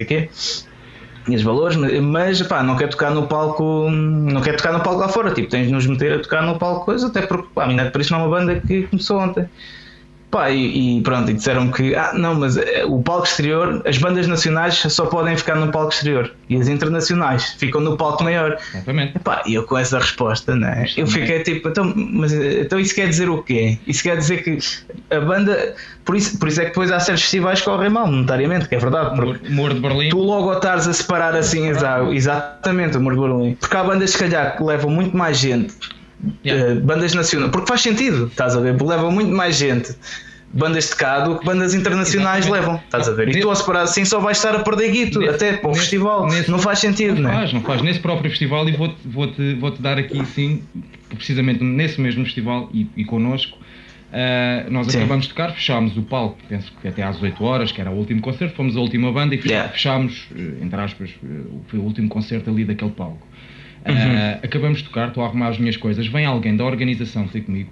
o quê e os valores, mas pá, não quer tocar no palco, não quer tocar no palco lá fora, tipo, tens de nos meter a tocar no palco coisa, até porque pá, a Minete por isso não é uma banda que começou ontem. Pá, e, e, pronto, e disseram que ah, não, mas eh, o palco exterior, as bandas nacionais só podem ficar no palco exterior e as internacionais ficam no palco maior. Exatamente. E eu com essa resposta, né? eu fiquei tipo, então, mas, então isso quer dizer o quê? Isso quer dizer que a banda, por isso, por isso é que depois há certos festivais que correm mal, monetariamente, que é verdade. Porque Muro de Berlim. Tu logo estás a separar assim, exatamente, o Muro de Berlim. Porque há bandas, se calhar, que levam muito mais gente Yeah. Uh, bandas nacionais, porque faz sentido, estás a ver? Porque leva muito mais gente bandas de cá do que bandas internacionais Exatamente. levam, estás a ver? E tu a separar assim só vais estar a perder guito nesse, até para o nesse, festival, nesse, não faz sentido, não, não é? faz, não faz. Nesse próprio festival, e vou-te vou -te, vou -te dar aqui sim, precisamente nesse mesmo festival e, e connosco. Uh, nós sim. acabamos de tocar, fechámos o palco, penso que até às 8 horas, que era o último concerto, fomos a última banda e yeah. fechámos, eh, entre aspas, eh, foi o último concerto ali daquele palco. Uh, acabamos de tocar, estou a arrumar as minhas coisas, vem alguém da organização ter comigo,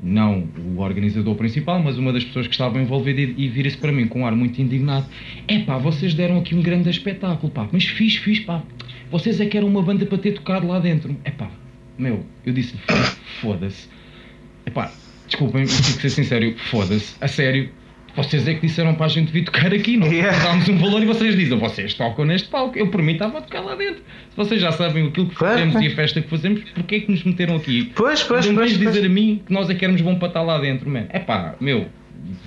não o organizador principal, mas uma das pessoas que estava envolvida e, e vira-se para mim com um ar muito indignado: é pá, vocês deram aqui um grande espetáculo, pá, mas fiz, fiz, pá, vocês é que eram uma banda para ter tocado lá dentro. É pá, meu, eu disse foda-se, é pá, desculpem, tenho que ser sincero, foda-se, a sério, vocês é que disseram para a gente vir tocar aqui, não yeah. dámos um valor e vocês dizem, vocês tocam neste palco. Eu por mim estava a tocar lá dentro. Se vocês já sabem aquilo que fazemos e a festa que fazemos, porquê é que nos meteram aqui? Pois, pois, não pois. Não dizer a mim que nós é que éramos bom para estar lá dentro, man. É pá, meu,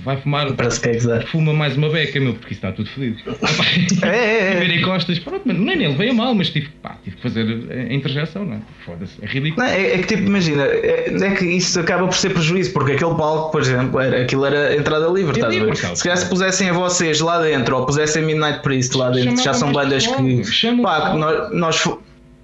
vai fumar, é fuma mais uma beca, meu, porque isso está tudo fodido. é, é, é. Virei costas, pronto, nem nele veio mal, mas tive, pá, tive que fazer a interjeição, não é? Foda-se, é ridículo. Não, é, é, que tipo, imagina, é, é, que isso acaba por ser prejuízo, porque aquele palco, por exemplo, era, aquilo era entrada livre, estás a ver? Se calhar se pusessem a vocês lá dentro, ou pusessem Midnight Priest lá dentro, já são bandas que. Pá, nós, nós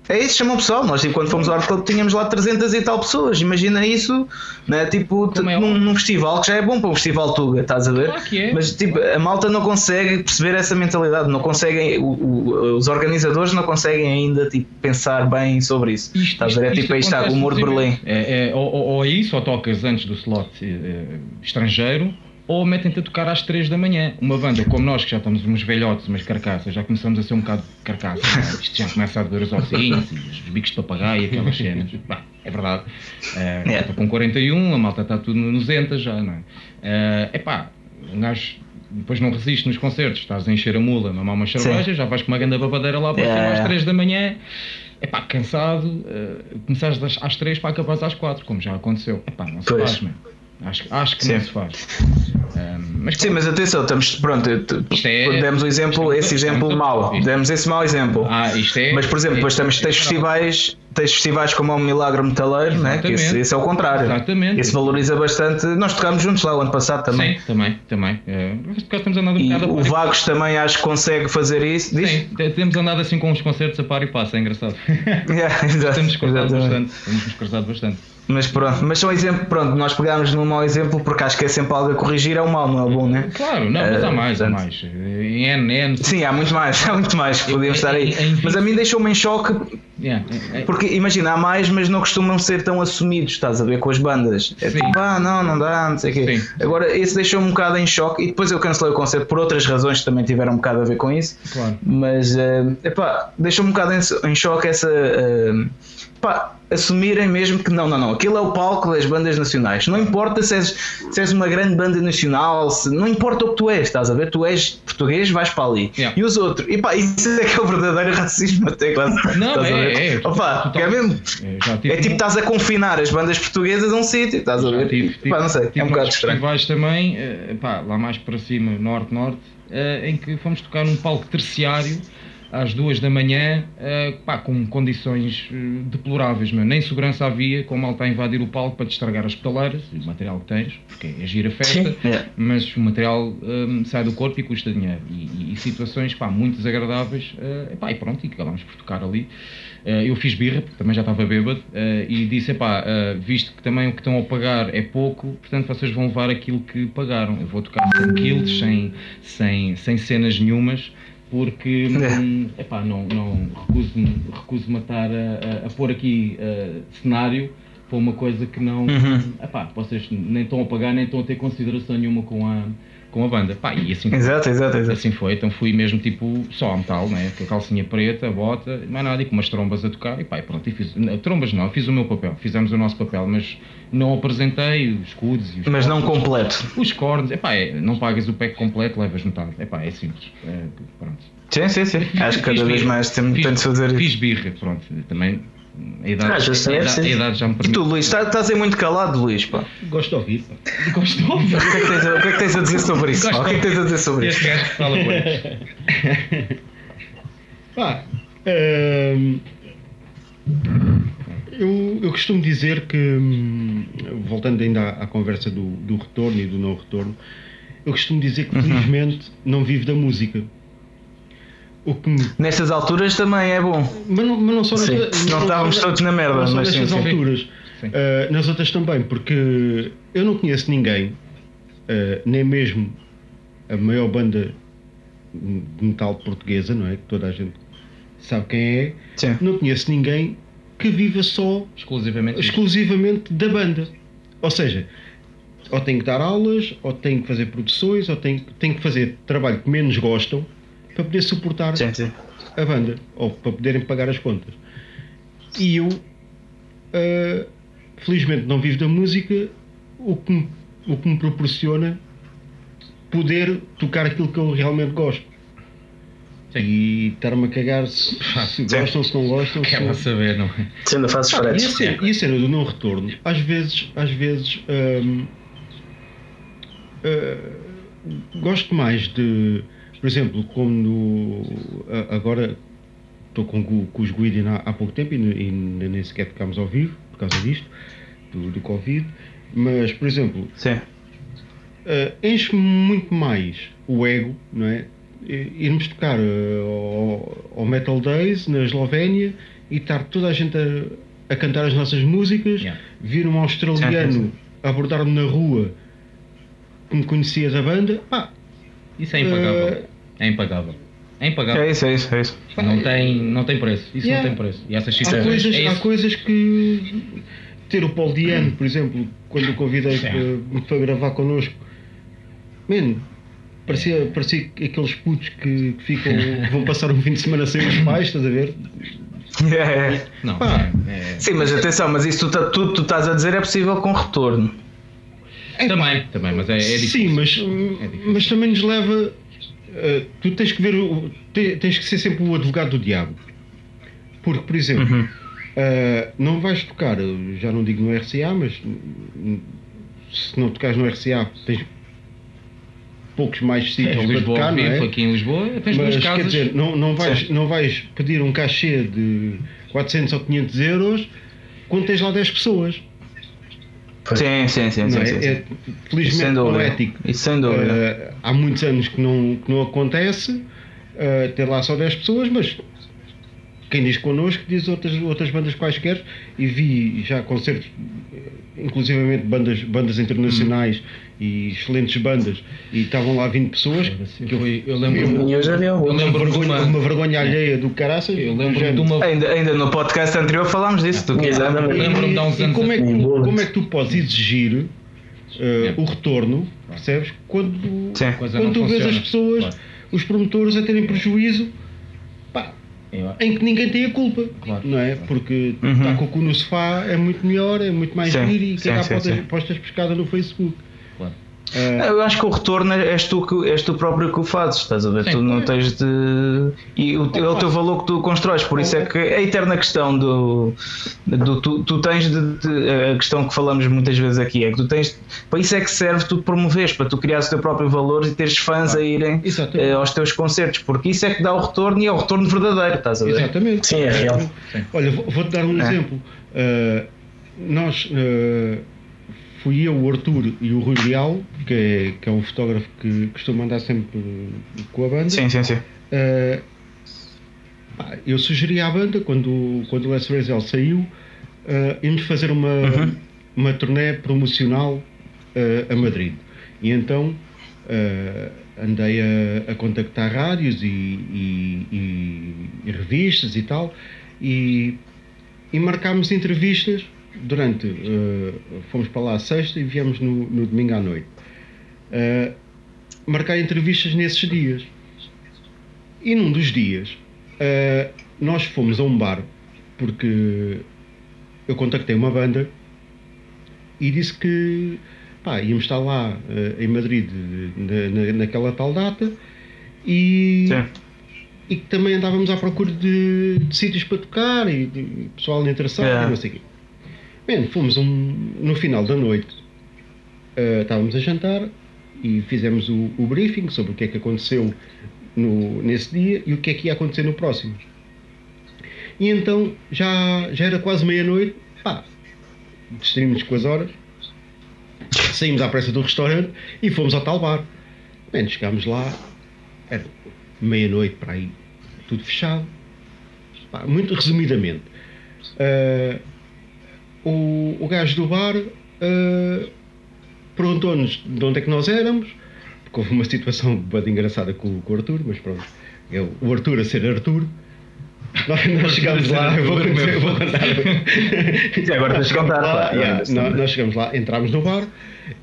é isso, chama o pessoal. Nós, tipo, quando fomos ao Art Club, tínhamos lá 300 e tal pessoas. Imagina isso, né? tipo, é num, num, festival que já é bom para um festival Tuga, estás a ver? Claro que é. Mas, tipo, a malta não consegue perceber essa mentalidade. Não conseguem, os organizadores não conseguem ainda, tipo, pensar bem sobre isso. Isto, estás a ver? É tipo, aí está, o humor de Berlim. É, é, ou, ou, é isso, ou tocas antes do slot é, estrangeiro ou metem-te a tocar às 3 da manhã. Uma banda como nós, que já estamos uns velhotes, umas carcaças, já começamos a ser um bocado carcaças. Né? Isto já começa a doer os ossinhos os bicos de papagaio e aquelas cenas. Bah, é verdade. Uh, yeah. com 41, a malta está tudo nos já, não é? Uh, epá, um gajo depois não resiste nos concertos, estás a encher a mula, mamar uma cerveja, já vais com uma grande babadeira lá para yeah. cima às 3 da manhã. Epá, cansado, uh, às 3 para acabar às 4, como já aconteceu. Epá, não se pois. faz, mano. Acho, acho que Sim. não se faz. Um, mas, Sim, mas atenção, estamos, pronto, é, demos o exemplo, esse exemplo mau, demos esse mau exemplo. Ah, é, mas, por exemplo, depois temos, tens festivais, tens festivais como o Milagre Metaleiro, né? que esse, esse, é o contrário. Exatamente. Esse valoriza bastante. Nós tocámos juntos lá o ano passado também. Sim, também, também. É, estamos andando um o Vagos também acho que consegue fazer isso. Diz? Sim, temos andado assim com os concertos a par e passo, é engraçado. Yeah, temos cruzado bastante. Temos cruzado bastante. Mas pronto, mas são exemplo, pronto, nós pegámos num mau exemplo porque acho que é sempre algo a corrigir, é o mal, não é o bom, né? Claro, não, mas há mais, há mais. N, N. Sim, há muito mais, há muito mais, podíamos estar aí. Mas a mim deixou-me em choque porque imagina, há mais, mas não costumam ser tão assumidos, estás a ver, com as bandas. É tipo, ah, não, não dá, não sei o quê. Sim. Agora, esse deixou-me um bocado em choque e depois eu cancelei o concerto por outras razões que também tiveram um bocado a ver com isso. Claro. Mas, uh, epá, deixou-me um bocado em, em choque essa. Uh, pá, assumirem mesmo que não, não, não, aquilo é o palco das bandas nacionais. Não importa se és, se és uma grande banda nacional, se, não importa o que tu és, estás a ver? Tu és português, vais para ali. Yeah. E os outros, e pá, isso é que é o verdadeiro racismo até quase. Não, é, é, Opa, é mesmo. É, é tipo, estás a confinar as bandas portuguesas a um sítio, estás a ver? Tive, tive, pá, não sei, é um bocado estranho. Vais também, uh, pá, lá mais para cima, norte-norte, uh, em que fomos tocar num palco terciário às duas da manhã, uh, pá, com condições uh, deploráveis, meu. nem segurança havia, com mal está a invadir o palco para te estragar as petaleiras, o material que tens, porque é gira a festa, é. mas o material um, sai do corpo e custa dinheiro. E, e, e situações pá, muito desagradáveis, uh, epá, e pronto, e acabámos por tocar ali. Uh, eu fiz birra, porque também já estava bêbado, e disse: epá, visto que também o que estão a pagar é pouco, portanto vocês vão levar aquilo que pagaram. Eu vou tocar sem kills, sem, sem, sem cenas nenhumas porque é. epá, não, não recuso-me recuso matar a, a, a, pôr aqui uh, cenário para uma coisa que não uhum. epá, vocês nem estão a pagar nem estão a ter consideração nenhuma com a, com a banda. Pá, e assim exato, foi. exato, exato. Assim foi, então fui mesmo tipo só a metal, né? com a calcinha preta, a bota, mais nada, e com umas trombas a tocar, e pá, e pronto, e fiz, trombas não, fiz o meu papel, fizemos o nosso papel, mas não apresentei os escudos e os Mas não completo. Os cornos, epá, é, não pagas o pack completo, levas metade, epá, é simples, é, pronto. Sim, sim, sim. Acho que cada vez mais temos de fazer isso. Fiz birra, pronto, também a idade, Ah, já sei, a, idade, a idade já me E permite. tu, Luís, estás estás aí muito calado, Luís, pá. Gosto de ouvir. pá. Gosto de ouvir. O que, é que tens a, o que é que tens a dizer sobre isso? Gosto O que é que tens a dizer sobre Este isso? gajo que fala com eles. Pá, hum, eu, eu costumo dizer que, hum, voltando ainda à, à conversa do, do retorno e do não retorno, eu costumo dizer que felizmente não vivo da música. O que me- Nestas alturas também é bom. mas, não, mas não só Sim, nesta- senão não estávamos todos na merda, mas sim, nestas sim. alturas. Uh, nas outras também, porque eu não conheço ninguém, uh, nem mesmo a maior banda de metal portuguesa, não é? Que toda a gente sabe quem é. Sim. Não conheço ninguém que viva só Exclusivamente. exclusivamente da banda. Ou seja, ou tem que dar aulas, ou tem que fazer produções, ou tem, tem que fazer trabalho que menos gostam para poder suportar Sim, sim. a banda, ou para poderem pagar as contas. E eu, ah, felizmente, não vivo da música, o que, me, o que me proporciona poder tocar aquilo que eu realmente gosto. Sim. E estar-me a cagar se, se gostam, se não gostam. Quer se- saber, não é? Se ainda fazes Ah, e, a fretes. cena, e a cena do não retorno, às vezes, às vezes hum, ah, gosto mais de, por exemplo, quando agora estou com, com os Guidin há, há pouco tempo e, e nem sequer ficámos ao vivo por causa disto, do, do Covid, mas por exemplo, Sim. uh, enche-me muito mais o ego, não é? Irmos tocar uh, ao, ao Metal Days na Eslovénia e estar toda a gente a, a cantar as nossas músicas, Yeah. vir um australiano abordar-me na rua que me conhecia da banda, pá, Isso é impagável. Eh, É impagável. É impagável. É isso, é isso, é isso. Não tem, não tem preço. Isso Yeah. não tem preço. E essas há coisas, é há coisas que ter o Paul Diano, por exemplo, quando o convidei para, para gravar connosco, man, parecia, parecia aqueles putos que, que ficam, vão passar um fim de semana sem os pais, estás a ver? É, é. Não, Pá. é- Sim, mas atenção, mas isso tu, tá- tu, tu estás a dizer é possível com retorno. Também, também, mas é, é difícil. Sim, mas, É difícil. mas também nos leva. uh, tu tens que ver. o- te- tens que ser sempre o advogado do diabo. Porque, por exemplo, Uhum. uh, não vais tocar, já não digo no RCA, mas hum, se não tocares no RCA, tens poucos mais É, sítios para Lisboa, tocar, não é? aqui em Lisboa, tens Mas casas. quer dizer, não, não, vais, Sim. não vais pedir um cachê de 400 ou 500 euros quando tens lá 10 pessoas. Sim, sim, sim, não sim, é? sim. É, felizmente Sem dúvida. é ético. Isso sem dúvida. Uh, há muitos anos que não, que não acontece uh, ter lá só 10 pessoas, mas quem diz connosco diz outras, outras bandas quaisquer e vi já concertos, inclusivamente bandas, bandas internacionais e excelentes bandas, e estavam lá 20 pessoas. Eu, fui- eu lembro. E eu já vi Eu lembro de vergonha, uma. uma vergonha alheia do caraças. Eu lembro de uma. Ainda, ainda no podcast anterior falámos disso. Tu Exatamente. E- Lembro-me de uns e anos como é, que, como é que tu podes exigir uh, o retorno, percebes? Quando, Sim. Quando tu vês as pessoas, Claro. os promotores a terem prejuízo, pá, Eu- em que ninguém tem a culpa, Claro, não é? claro. Porque Uhum. estar com o cu no sofá é muito melhor, é muito mais giro e cada sim, postas, sim. postas pescada no Facebook. Ah, Eu acho que o retorno és tu, que- és tu próprio que o fazes, estás a ver? Sim. tu não tens de. E o, é o teu valor que tu constróis, por isso é que é a eterna questão do. do tu, tu tens de, de- A questão que falamos muitas vezes aqui é que tu tens. Para isso é que serve tu promoveres, para tu criares o teu próprio valor e teres fãs a irem eh, aos teus concertos, porque isso é que dá o retorno e é o retorno verdadeiro, estás a ver? Exatamente. Sim, é real. Sim. Olha, vou- vou-te dar um É. exemplo. Ah, nós, ah, fui eu, o Arthur e o Rui Leal, que é, que é um fotógrafo que costuma andar sempre com a banda. Sim, sim, sim. Pá, eu sugeri à banda, quando, quando o Les Razel saiu, ah, irmos fazer uma, Uhum. uma turnê promocional ah, a Madrid. E então ah, andei a, a contactar rádios e, e- e- e revistas e tal, e marcámos entrevistas durante. ah, fomos para lá sexta e viemos no, no domingo à noite. Ah, marcar entrevistas nesses dias. E num dos dias, uh, nós fomos a um bar, porque eu contactei uma banda e disse que pá, íamos estar lá uh, em Madrid na, na, naquela tal data e, e que também andávamos à procura de, de sítios para tocar e de pessoal interessado é. e não sei o quê. Bem, fomos um, no final da noite, uh, estávamos a jantar e fizemos o, o, briefing sobre o que é que aconteceu no, nesse dia e o que é que ia acontecer no próximo. E então já, já era quase meia-noite, pá, distraímos com as horas, saímos à pressa do restaurante e fomos ao tal bar. Bem, chegámos lá, era meia-noite para aí, tudo fechado. Pá, muito resumidamente, uh, o, o gajo do bar uh, perguntou-nos de onde é que nós éramos, porque houve uma situação bem engraçada com, com o Arthur, mas pronto, é o Arthur a ser Arthur. Nós, nós chegámos lá, eu vou, eu vou contar. Sim, agora tens de contar. Lá, yeah, nós, nós chegámos lá, entramos no bar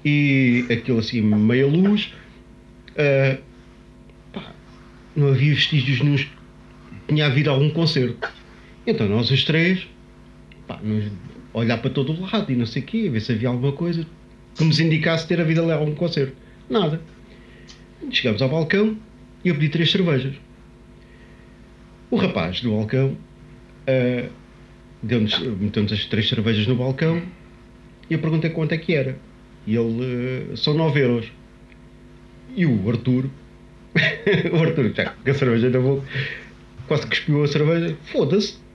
e aquilo assim, meia luz. Uh, pá, não havia vestígios nenhum. Tinha havido algum concerto. Então nós os três, pá, nos, olhar para todo o lado e não sei o quê, ver se havia alguma coisa que nos indicasse ter havido ali algum concerto. Nada. Chegamos ao balcão e eu pedi três cervejas. O rapaz do balcão uh, meteu-nos as três cervejas no balcão e eu perguntei quanto é que era. E ele, uh, são 9 euros. E o Arthur, o Arthur, já, com a cerveja na boca, quase que espiou a cerveja, foda-se.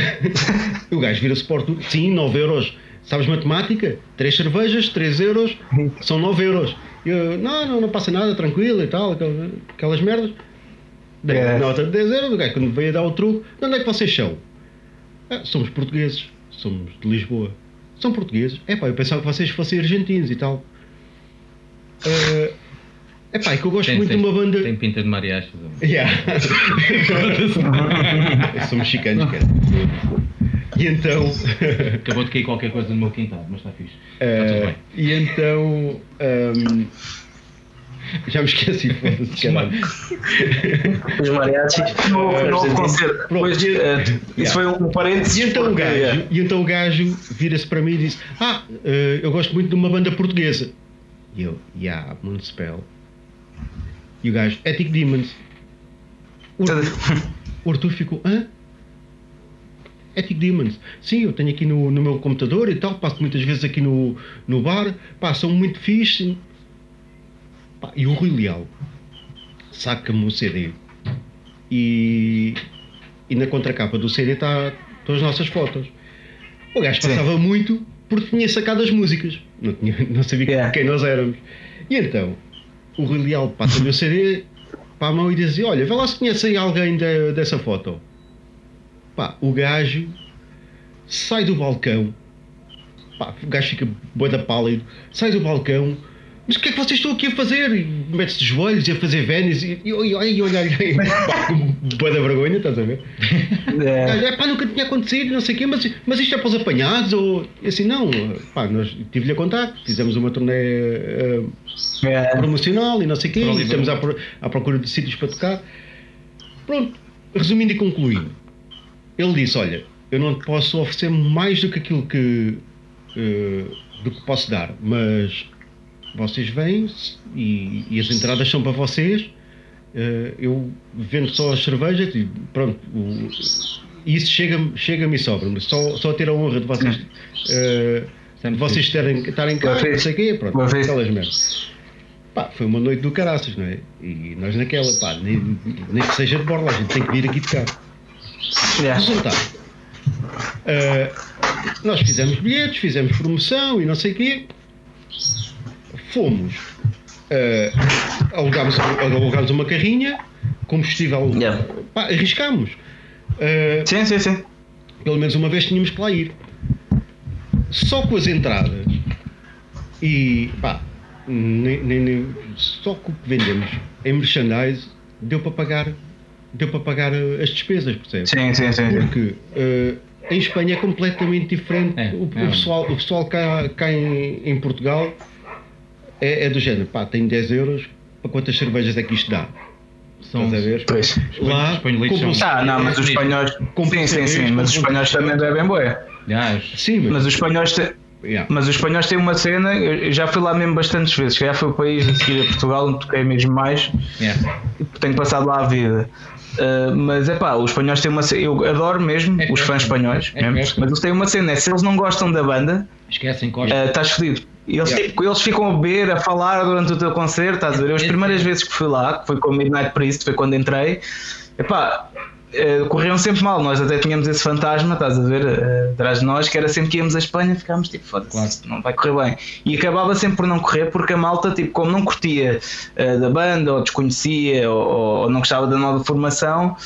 o gajo vira-se para o Arthur, sim, 9 euros. Sabes matemática? Três cervejas, 3 euros, são 9 euros. Eu, não, não, não passa nada, tranquilo e tal, aquelas merdas. Dei é. nota de 10 euros, o gajo quando veio a dar o truque, de onde é que vocês são? Ah, somos portugueses, somos de Lisboa. São portugueses? É pá, eu pensava que vocês fossem argentinos e tal. Uh, é pá, é que eu gosto tem, muito tem, de uma banda. Tem pinta de mariachis. Yeah. Somos chicanos, cara. E então. Acabou de cair qualquer coisa no meu quintal, mas está fixe. Uh, está tudo bem. E então. Um, já me esqueci, foda-se, Os mariachis. Novo, novo concerto. Pois, uh, isso foi um parênteses. E então, o gajo, e então o gajo vira-se para mim e diz: Ah, uh, eu gosto muito de uma banda portuguesa. E eu, yeah, Moonspell. E o gajo, Ethic Demons. O Arthur, ficou, hã? Ethic Demons. Sim, eu tenho aqui no, no meu computador e tal, passo muitas vezes aqui no, no bar, pá, são muito fixe. Pá, e o Rui Leal saca-me o CD e, e na contracapa do CD está estão as nossas fotos. O gajo passava Sim. muito porque tinha sacado as músicas, não, tinha, não sabia yeah. quem nós éramos. E então, o Rui Leal passa-me o CD para a mão e diz assim, olha, vê lá se conhecem alguém de, dessa foto. Pá, o gajo sai do balcão, pá, o gajo fica boeda pálido, sai do balcão, mas o que é que vocês estão aqui a fazer? Mete-se de joelhos e a fazer vénis e, e, olha, olha, olha, boa da vergonha, estás a ver? É. é pá, nunca tinha acontecido, não sei o quê, mas, mas isto é para os apanhados ou assim, não, pá, nós tive-lhe a contar, fizemos uma turnê uh, é. promocional e não sei o quê, e estamos à, à procura de sítios para tocar. Pronto, resumindo e concluindo, ele disse: Olha, eu não te posso oferecer mais do que aquilo que. Uh, do que posso dar, mas vocês vêm e, e as entradas são para vocês. Uh, eu vendo só as cervejas e pronto. O, isso chega-me chega e sobra-me. Só, só ter a honra de vocês. Uh, vocês terem, estarem cá, não sei o quê, pronto, aquelas merdas. Pá, foi uma noite do caraças, não é? E nós naquela, pá, nem, nem que seja de borla, a gente tem que vir aqui tocar. Yeah. Resultado. Uh, nós fizemos bilhetes, fizemos promoção e não sei o quê. Fomos. Uh, alugámos, alugámos uma carrinha, combustível. Yeah. Pá, arriscámos. Uh, sim, sim, sim. Pelo menos uma vez tínhamos que lá ir. Só com as entradas e pá, nem, nem, nem, só com o que vendemos em merchandise deu para pagar deu para pagar as despesas, percebes? Sim, sim, sim. Porque uh, em Espanha é completamente diferente. É, o, é. o, pessoal, o pessoal cá, cá em, em Portugal é, é, do género, pá, tenho 10 euros, para quantas cervejas é que isto dá? São, Estás a ver? Pois. Lá. Ah, não, mas os espanhóis. Sim, sim, sim, mas os espanhóis também bebem boé. Sim, mas... mas os espanhóis. Te... Yeah. Mas os espanhóis têm uma cena, eu já fui lá mesmo bastantes vezes, já foi o país a seguir a Portugal onde toquei mesmo mais, yeah. tenho passado lá a vida. Uh, mas é pá, os espanhóis têm uma cena, eu adoro mesmo é os fãs espanhóis, é mesmo, mas eles têm uma cena, é, se eles não gostam da banda, esquecem, uh, estás fodido. Eles, yeah. tipo, eles ficam a beber, a falar durante o teu concerto, estás a ver? As primeiras vezes que fui lá, que foi com o Midnight Priest, foi quando entrei, epá, uh, corriam sempre mal. Nós até tínhamos esse fantasma, estás a ver, uh, atrás de nós, que era sempre que íamos à Espanha, ficámos tipo, foda-se, claro. não vai correr bem. E acabava sempre por não correr, porque a malta, tipo, como não curtia uh, da banda, ou desconhecia, ou, ou, não gostava da nova formação,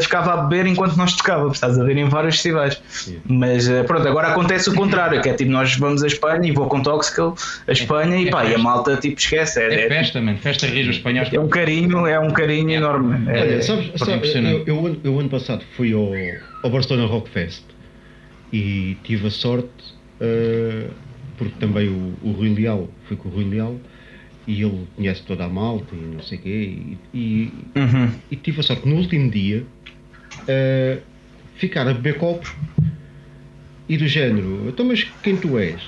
ficava a beber enquanto nós tocávamos, estás a ver, em vários festivais. Sim. Mas pronto, agora acontece o contrário, que é tipo, nós vamos à Espanha e vou com Toxical a Espanha é, e pá, é e a malta tipo esquece. É, é festa, mano, festa rija os espanhóis. É um carinho, é um carinho enorme. Olha, sabes, sabes eu, eu, eu ano passado fui ao, ao Barcelona Rock Fest e tive a sorte, uh, porque também o, o Rui Leal, fui com o Rui Leal e ele conhece toda a malta e não sei o quê, e, e, uhum. e, tive a sorte no último dia uh, ficar a beber copos e do género, então mas quem tu és?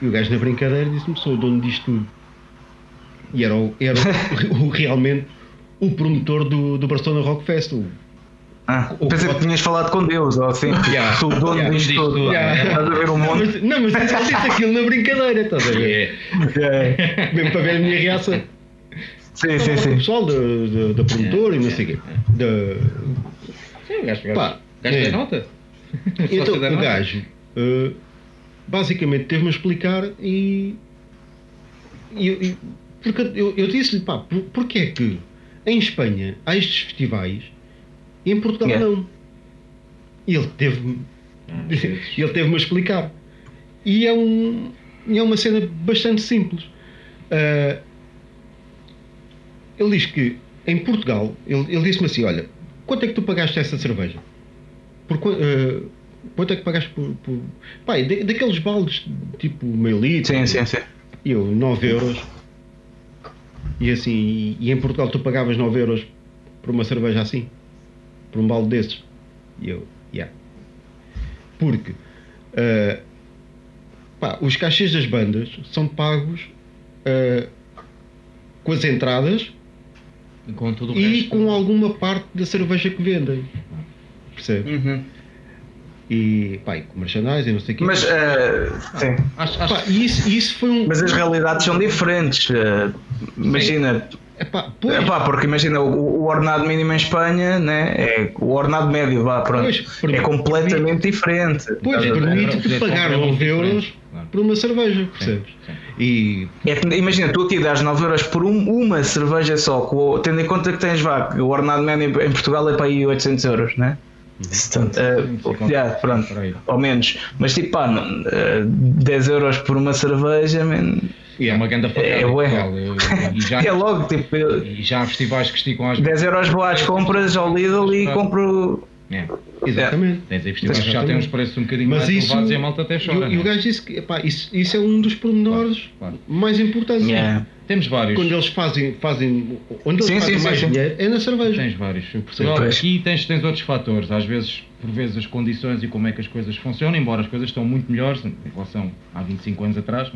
E o gajo na brincadeira disse-me, sou o dono disto tudo. E era, o, era o, o, realmente o promotor do, do Barcelona Rock Fest, o ah, pensei que tinhas falado com Deus, ou assim, yeah. sou o dono yeah, disto tudo. Yeah. Estás a ver um monte. Não, mas eu disse aquilo na brincadeira, estás a ver? Yeah. Mesmo para ver a minha reação. Sim, sim, sim. O pessoal da promotora e não sei o quê. Sim, o gajo, é. nota. Então, o gajo uh, basicamente teve-me a explicar e. e, e porque eu, eu disse-lhe, pá, por, porquê é que em Espanha há estes festivais e em Portugal yeah. não. E ele teve ah, ele teve-me a explicar. E é, um, é uma cena bastante simples. Uh, ele diz que em Portugal, ele, ele disse-me assim: Olha, quanto é que tu pagaste essa cerveja? Por, uh, quanto é que pagaste por. por... Pai, daqueles baldes tipo meio litro. Sim, sim, sim. Eu, 9 euros. E assim, e, e em Portugal tu pagavas 9 euros por uma cerveja assim? por um balde desses. E eu, yeah. Porque uh, pá, os cachês das bandas são pagos uh, com as entradas e com, tudo e resto. com alguma parte da cerveja que vendem. Percebe? Uhum. E, pá, e com merchandising e não sei o quê. Mas, uh, sim. Acho, acho... Pá, isso, isso foi um... Mas as realidades são diferentes. Uh, imagina, Epá, pois. Epá, porque imagina, o, o, ordenado mínimo em Espanha, né, é, o ordenado médio vá, pronto, pois, é completamente permite, diferente. Pois, permite-te pagar 9 euros por uma cerveja, percebes? E... É, imagina, tu aqui dás 9 euros por um, uma cerveja só, com, tendo em conta que tens vá, o ordenado médio em Portugal é para aí 800 euros, né? Uh, yeah, pronto, ou menos, mas tipo, pá, uh, eh, 10 euros por uma cerveja, man, e é uma grande facada. É, é, já, é logo, tipo. E já há festivais que esticam às 10 euros vou às compras ao Lidl e compro. É. Exatamente. É. Tens aí festivais que já têm uns preços um bocadinho Mas mais isso, elevados e a malta até chora. E, o gajo disse que epá, isso, isso é um dos pormenores claro, claro. mais importantes. Yeah. Temos vários. Quando eles fazem, fazem onde eles sim, fazem sim, mais sim, dinheiro é na cerveja. Tens vários. Portugal, aqui tens, tens outros fatores. Às vezes, por vezes, as condições e como é que as coisas funcionam, embora as coisas estão muito melhores em relação há 25 anos atrás,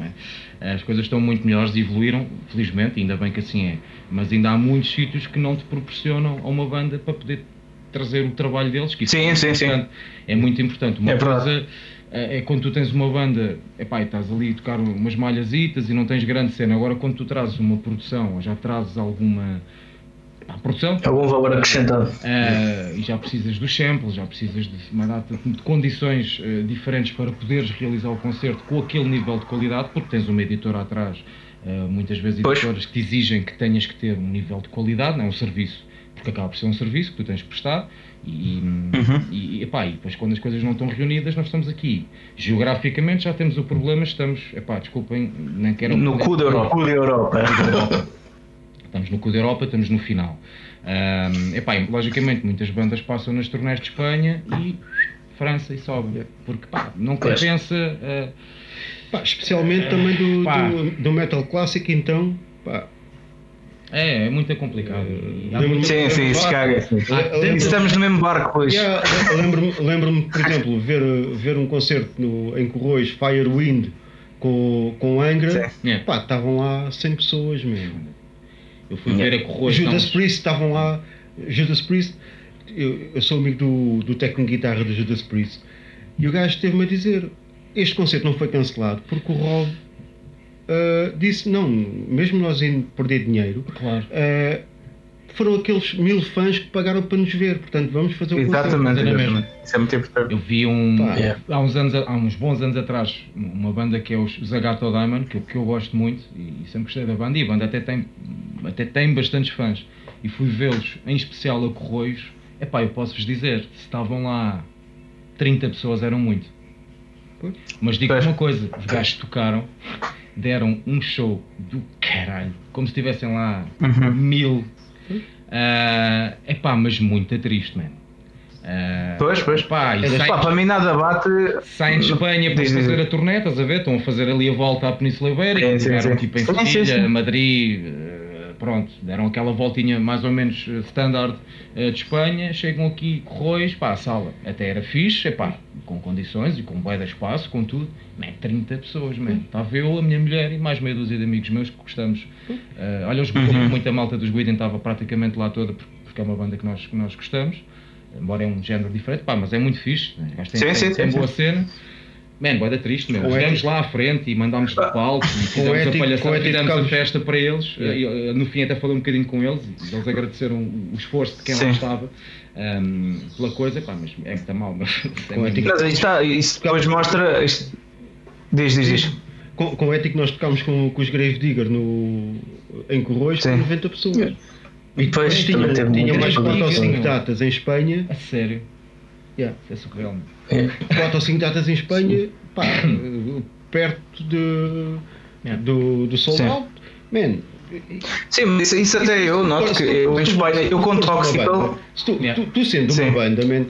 é? as coisas estão muito melhores e evoluíram, felizmente, ainda bem que assim é. Mas ainda há muitos sítios que não te proporcionam a uma banda para poder trazer o trabalho deles, que isso sim, é, sim, sim. é muito importante. Uma é coisa é, é quando tu tens uma banda, epá, estás ali a tocar umas malhasitas e não tens grande cena. Agora, quando tu trazes uma produção, ou já trazes alguma epá, produção, algum valor acrescentado, uh, e já precisas dos samples, já precisas de uma data de condições uh, diferentes para poderes realizar o concerto com aquele nível de qualidade, porque tens uma editora atrás. Uh, muitas vezes editoras pois. que te exigem que tenhas que ter um nível de qualidade, não é um serviço porque acaba por ser um serviço que tu tens que prestar e, uhum. e, epá, e depois quando as coisas não estão reunidas nós estamos aqui. Geograficamente já temos o problema, estamos, epá, desculpem, nem quero... No cu da Europa. Europa. Estamos no cu da Europa, estamos no final. Um, epá, logicamente muitas bandas passam nas turnés de Espanha e França e sobe, porque pá, não compensa... Uh, pá, especialmente uh, também do, do, do, metal clássico então, pá, É, é muito complicado. sim, sim, isso caga. Estamos no mesmo barco hoje. Yeah, Lembro-me, lembro por exemplo, ver, ver um concerto no, em Corroios, Firewind, com, com Angra, pá, estavam lá 100 pessoas mesmo. Eu fui ver a. Judas Priest estavam lá, Judas Priest, eu, eu sou amigo do, do técnico de guitarra do Judas Priest, e o gajo esteve-me a dizer: este concerto não foi cancelado porque o Rob uh, disse: não, mesmo nós indo perder dinheiro, claro. Uh, foram aqueles mil fãs que pagaram para nos ver, portanto vamos fazer o Exatamente, exatamente. Isso é muito importante. Eu vi um, há, uns anos, há uns bons anos atrás uma banda que é os Zagato Diamond, que, que eu gosto muito e, e sempre gostei da banda, e a banda até tem, até tem bastantes fãs. E fui vê-los, em especial a Corroios. Epá, eu posso-vos dizer, se estavam lá 30 pessoas eram muito. Mas digo uma coisa, os gajos tocaram, deram um show do caralho, como se estivessem lá uhum. mil. Uh, epá, mas muito triste, mano. Uh, pois, pois. Pá, é, sai, pá, para mim nada bate. Saem de Espanha para fazer a turnê, estás a ver? Estão a fazer ali a volta à Península Ibérica, sim, tipo em Sevilha, Madrid, pronto, deram aquela voltinha mais ou menos eh, standard uh, de Espanha, chegam aqui, Corroios, pá, a sala até era fixe, epá, com condições e com bué de espaço, com tudo, man, 30 pessoas, man, estava tá eu, a minha mulher e mais meia dúzia de amigos meus que gostamos, uh, olha, os uhum. muita malta dos Guiden estava praticamente lá toda, porque é uma banda que nós, que nós gostamos, embora é um género diferente, pá, mas é muito fixe, né? tem, sim, sim, tem, sim, boa cena, Man, boa triste, meu. Chegamos lá à frente e mandámos do palco e fizemos a palhaçada, fizemos a festa para eles. Yeah. no fim até falei um bocadinho com eles e eles agradeceram o esforço de quem Sim. lá estava um, pela coisa, pá, mas é muito mal. Mas, é muito mas está, isso depois mostra. Isto... Diz, diz, diz. Com, com o ético nós tocámos com, com os Grave Digger no, em Corroios com 90 pessoas. Yeah. E depois tinha, tinha mais 4 ou 5 datas em Espanha. A sério? Yeah, é surreal. É. 4 ou 5 datas em Espanha, pá, perto de, yeah. do, do sold out. Man, Sim, isso, isso até eu noto que eu em Espanha, eu com Toxical. Tu, tu, tu, sendo Sim. uma banda, man,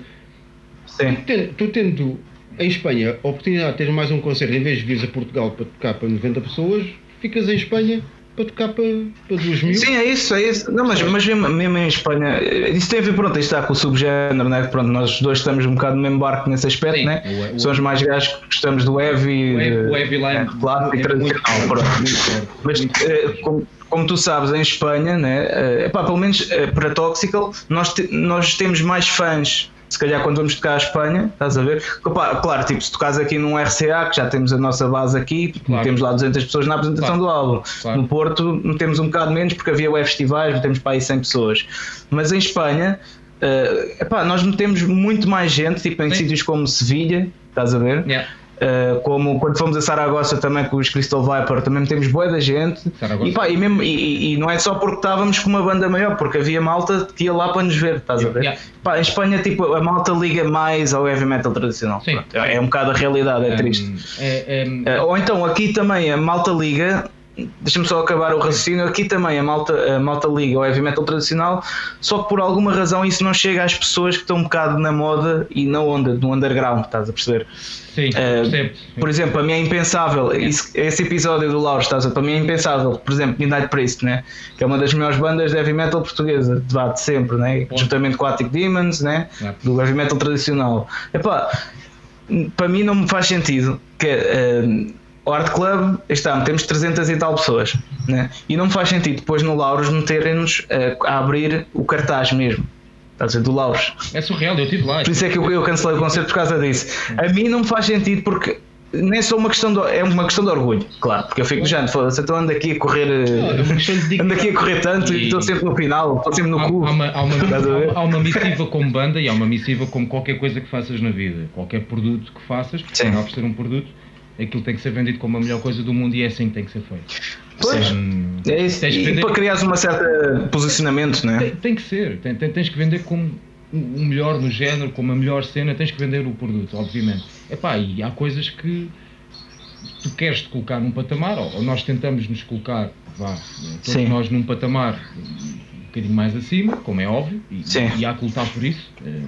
Sim. Tu, tendo, tu tendo em Espanha a oportunidade de ter mais um concerto, em vez de vir a Portugal para tocar para 90 pessoas, ficas em Espanha para tocar para, para 2 mil. Sim, é isso, é isso. Não, mas, mas mesmo, mesmo em Espanha, isso tem a ver, pronto, isto está com o subgénero, né? Pronto, nós dois estamos um bocado no mesmo barco nesse aspecto, Sim, né? O, o, Somos mais gajos que gostamos do heavy, o heavy, line, é, claro, é, e tradicional. Muito, mas eh, como, como, tu sabes, em Espanha, né? Eh, epá, pelo menos eh, para Toxical, nós, te, nós temos mais fãs se calhar quando vamos tocar a Espanha, estás a ver? Opa, claro, tipo, se tocares aqui num RCA, que já temos a nossa base aqui, claro. temos lá 200 pessoas na apresentação claro. do álbum. Claro. No Porto temos um bocado menos porque havia web festivais, temos para aí 100 pessoas. Mas em Espanha, uh, epá, nós metemos muito mais gente, tipo em Sim. sítios como Sevilha, estás a ver? Yeah. Uh, como quando fomos a Saragossa também com os Crystal Viper, também temos boa da gente. E, pá, e, mesmo, e, e, não é só porque estávamos com uma banda maior, porque havia malta que ia lá para nos ver, estás a ver? Yeah. Pá, em Espanha, tipo, a malta liga mais ao heavy metal tradicional. Pronto, é, é um bocado a realidade, é um, triste. É, é, uh, ou então aqui também a malta liga deixa-me só acabar o raciocínio. Aqui também a malta, a malta liga o heavy metal tradicional, só que por alguma razão isso não chega às pessoas que estão um bocado na moda e na onda, no underground, estás a perceber? Sim, uh, Por exemplo, a mim é impensável, isso, esse episódio do Lauro, estás a para mim é impensável. Por exemplo, Midnight Priest, né? que é uma das melhores bandas de heavy metal portuguesa, de, de sempre, né? juntamente com Attic Demons, né? do heavy metal tradicional. Epá, para mim não me faz sentido que. Uh, o Art Club, está, temos 300 e tal pessoas, né? e não me faz sentido depois no Lauros meterem-nos a, a, abrir o cartaz mesmo. Estás a dizer, do Lauros. É surreal, eu estive lá. Por isso é que eu, eu cancelei o concerto por causa disso. A mim não me faz sentido porque nem é só uma questão de, é uma questão de orgulho, claro, porque eu fico já, foda-se, então ando aqui a correr, é ando aqui a correr tanto e, e estou sempre no final, estou sempre no há, cu. Há uma, há, uma, há uma, missiva como banda e há uma missiva como qualquer coisa que faças na vida, qualquer produto que faças, porque acaba por ser um produto aquilo tem que ser vendido como a melhor coisa do mundo e é assim que tem que ser feito. Pois, é isso. E vender... para criar um certo posicionamento, não é? Tem, tem que ser, tem, tens que vender como o melhor no género, como a melhor cena, tens que vender o produto, obviamente. Epá, e há coisas que tu queres te colocar num patamar, ou nós tentamos nos colocar, vá, todos nós num patamar um bocadinho mais acima, como é óbvio, e, e há que lutar por isso. Eh,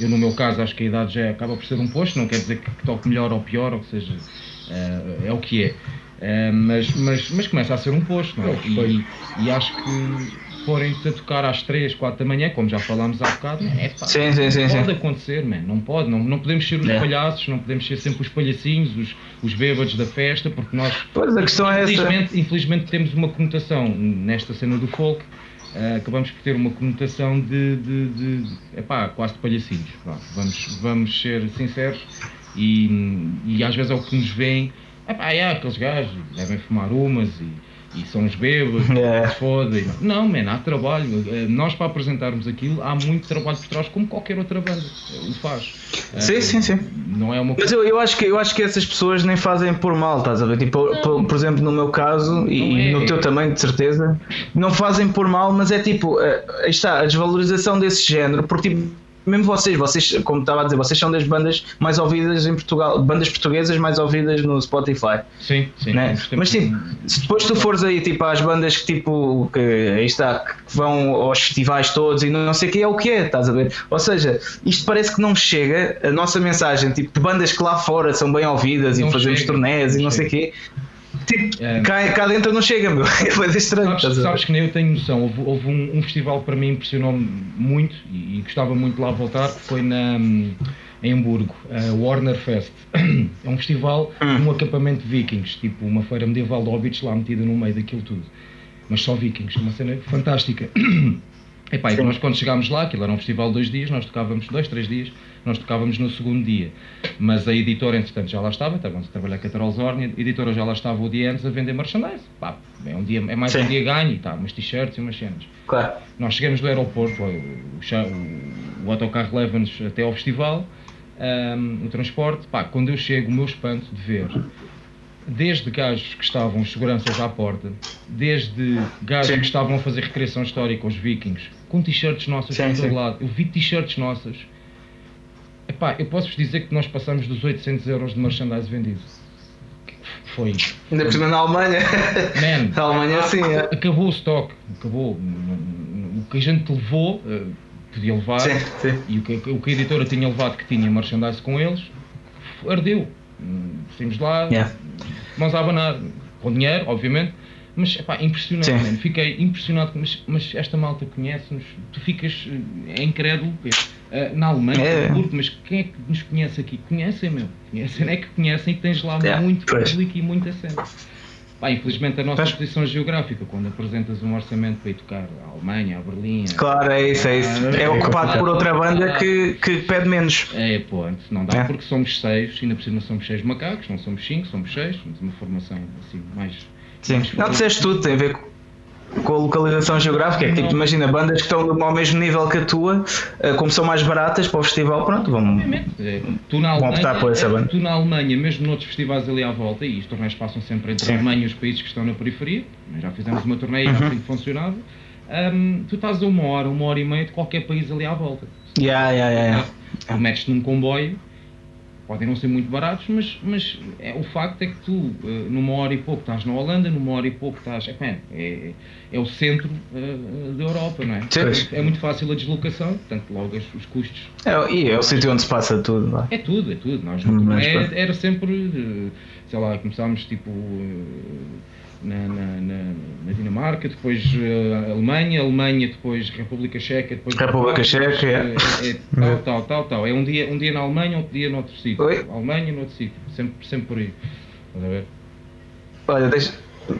eu, no meu caso, acho que a idade já acaba por ser um posto, não quer dizer que toque melhor ou pior, ou que seja é, é o que é. Uh, mas, mas, mas começa a ser um posto, não é? E, e acho que forem-te a tocar às 3, 4 da manhã, como já falámos há bocado, é pá, sim, sim, sim, não sim. pode acontecer, man, não pode, não, não podemos ser os é. palhaços, não podemos ser sempre os palhacinhos, os, os bêbados da festa, porque nós pois, a questão infelizmente, é essa. infelizmente temos uma conotação nesta cena do folk, uh, acabamos por ter uma conotação de, de, de, de epá, quase de palhacinhos, vamos, vamos ser sinceros e, e às vezes é o que nos vem, epá, é, aqueles gajos devem fumar umas e e são os bêbados, yeah. se fodem. Não, man, há trabalho. Eh, nós, para apresentarmos aquilo, há muito trabalho por trás, como qualquer outra banda o faz. Sim, uh, sim, sim. Não é uma Mas eu, eu, acho que, eu acho que essas pessoas nem fazem por mal, estás a ver? Tipo, por, por, exemplo, no meu caso, e é. no teu também, de certeza, não fazem por mal, mas é tipo, está, a desvalorização desse género, porque tipo mesmo vocês, vocês, como estava a dizer, vocês são das bandas mais ouvidas em Portugal, bandas portuguesas mais ouvidas no Spotify. Sim, sim. Né? Mas tipo, se depois tu fores aí tipo às bandas que tipo que aí está, que vão aos festivais todos e não sei o que é o que é, estás a ver? Ou seja, isto parece que não chega a nossa mensagem, tipo, de bandas que lá fora são bem ouvidas não e fazemos turnés e não sei o quê Tipo, é. cá, cá dentro não chega, meu. Foi estranho. Sabes, sabes, que nem eu tenho noção. Houve, houve um, um, festival para mim impressionou-me muito e, e, gostava muito de lá voltar, que foi na, em Hamburgo, uh, Warner Fest. É um festival, hum. um acampamento de vikings, tipo uma feira medieval de hobbits lá metida no meio daquilo tudo. Mas só vikings, uma cena fantástica. Epá, e nós quando chegámos lá, aquilo era um festival de dois dias, nós tocávamos dois, três dias, nós tocávamos no segundo dia. Mas a editora, entretanto, já lá estava, estávamos a trabalhar com a Trolzorn, a editora já lá estava o dia antes a vender merchandise. Pá, é, um dia, é mais Sim. um dia ganho, tá, umas t-shirts e umas cenas. Claro. Nós chegamos do aeroporto, o, o, o autocarro leva-nos até ao festival, um, o transporte, pá, quando eu chego, o meu espanto de ver desde gajos que estavam os seguranças à porta, desde gajos sim. que estavam a fazer recreação histórica aos vikings, com t-shirts nossas sim, por todo lado. Eu vi t-shirts nossas. Epá, eu posso-vos dizer que nós passamos dos 800 euros de merchandise vendido. Foi. Ainda por cima na Alemanha. Man, na Alemanha sim. É. Acabou o stock. Acabou. O que a gente levou, eh, podia levar. Sim, sim. E o que, o que a editora tinha levado que tinha merchandise com eles, ardeu. Saímos lá, yeah. mãos a abanar, com dinheiro, obviamente, mas epá, impressionante, man. fiquei impressionado, mas, mas esta malta conhece-nos, tu ficas é incrédulo. Uh, na Alemanha, é. mas quem é que nos conhece aqui? Conhecem, meu, conhecem, é que conhecem e tens lá yeah. muito público e muita cena. Pá, infelizmente a nossa Mas... posição geográfica, quando apresentas um orçamento para ir tocar a Alemanha, a Berlim. Claro, é isso, é isso. É, é ocupado por outra banda que, que pede menos. É, pô, não dá é. porque somos seis, ainda por cima somos seis macacos, não somos cinco, somos seis, temos uma formação assim mais. Sim, não disseste tudo, tem a ver com a localização geográfica. É que, tipo, imagina, bandas que estão ao mesmo nível que a tua, eh, como são mais baratas para o festival, pronto, vão, é, tu na Alemanha, optar por essa banda. Tu na Alemanha, mesmo noutros festivais ali à volta, e os torneios passam sempre entre Sim. a Alemanha e os países que estão na periferia, já fizemos uma torneio uhum. assim que funcionava, um, tu estás a uma hora, uma hora e meia de qualquer país ali à volta. Yeah, yeah, yeah, yeah. Metes-te num comboio podem não ser muito baratos, mas, mas é, o facto é que tu, eh, numa hora e pouco, estás na Holanda, numa hora e pouco estás. É, é, é o centro uh, da Europa, não é? Sim. É muito fácil a deslocação, portanto, logo os, os custos. É, e é o sítio onde se passa tudo, não é? É tudo, é tudo. Nós, hum, é, era sempre, sei lá, começámos tipo na, na, na, Dinamarca, depois uh, Alemanha, Alemanha, depois República Checa, depois República Checa, é, é, é, tal, tal, tal, tal. É um dia, um dia na Alemanha, outro dia noutro sítio. Oi? Alemanha, noutro sítio, sempre, sempre por aí. Estás a ver? Olha, deixa,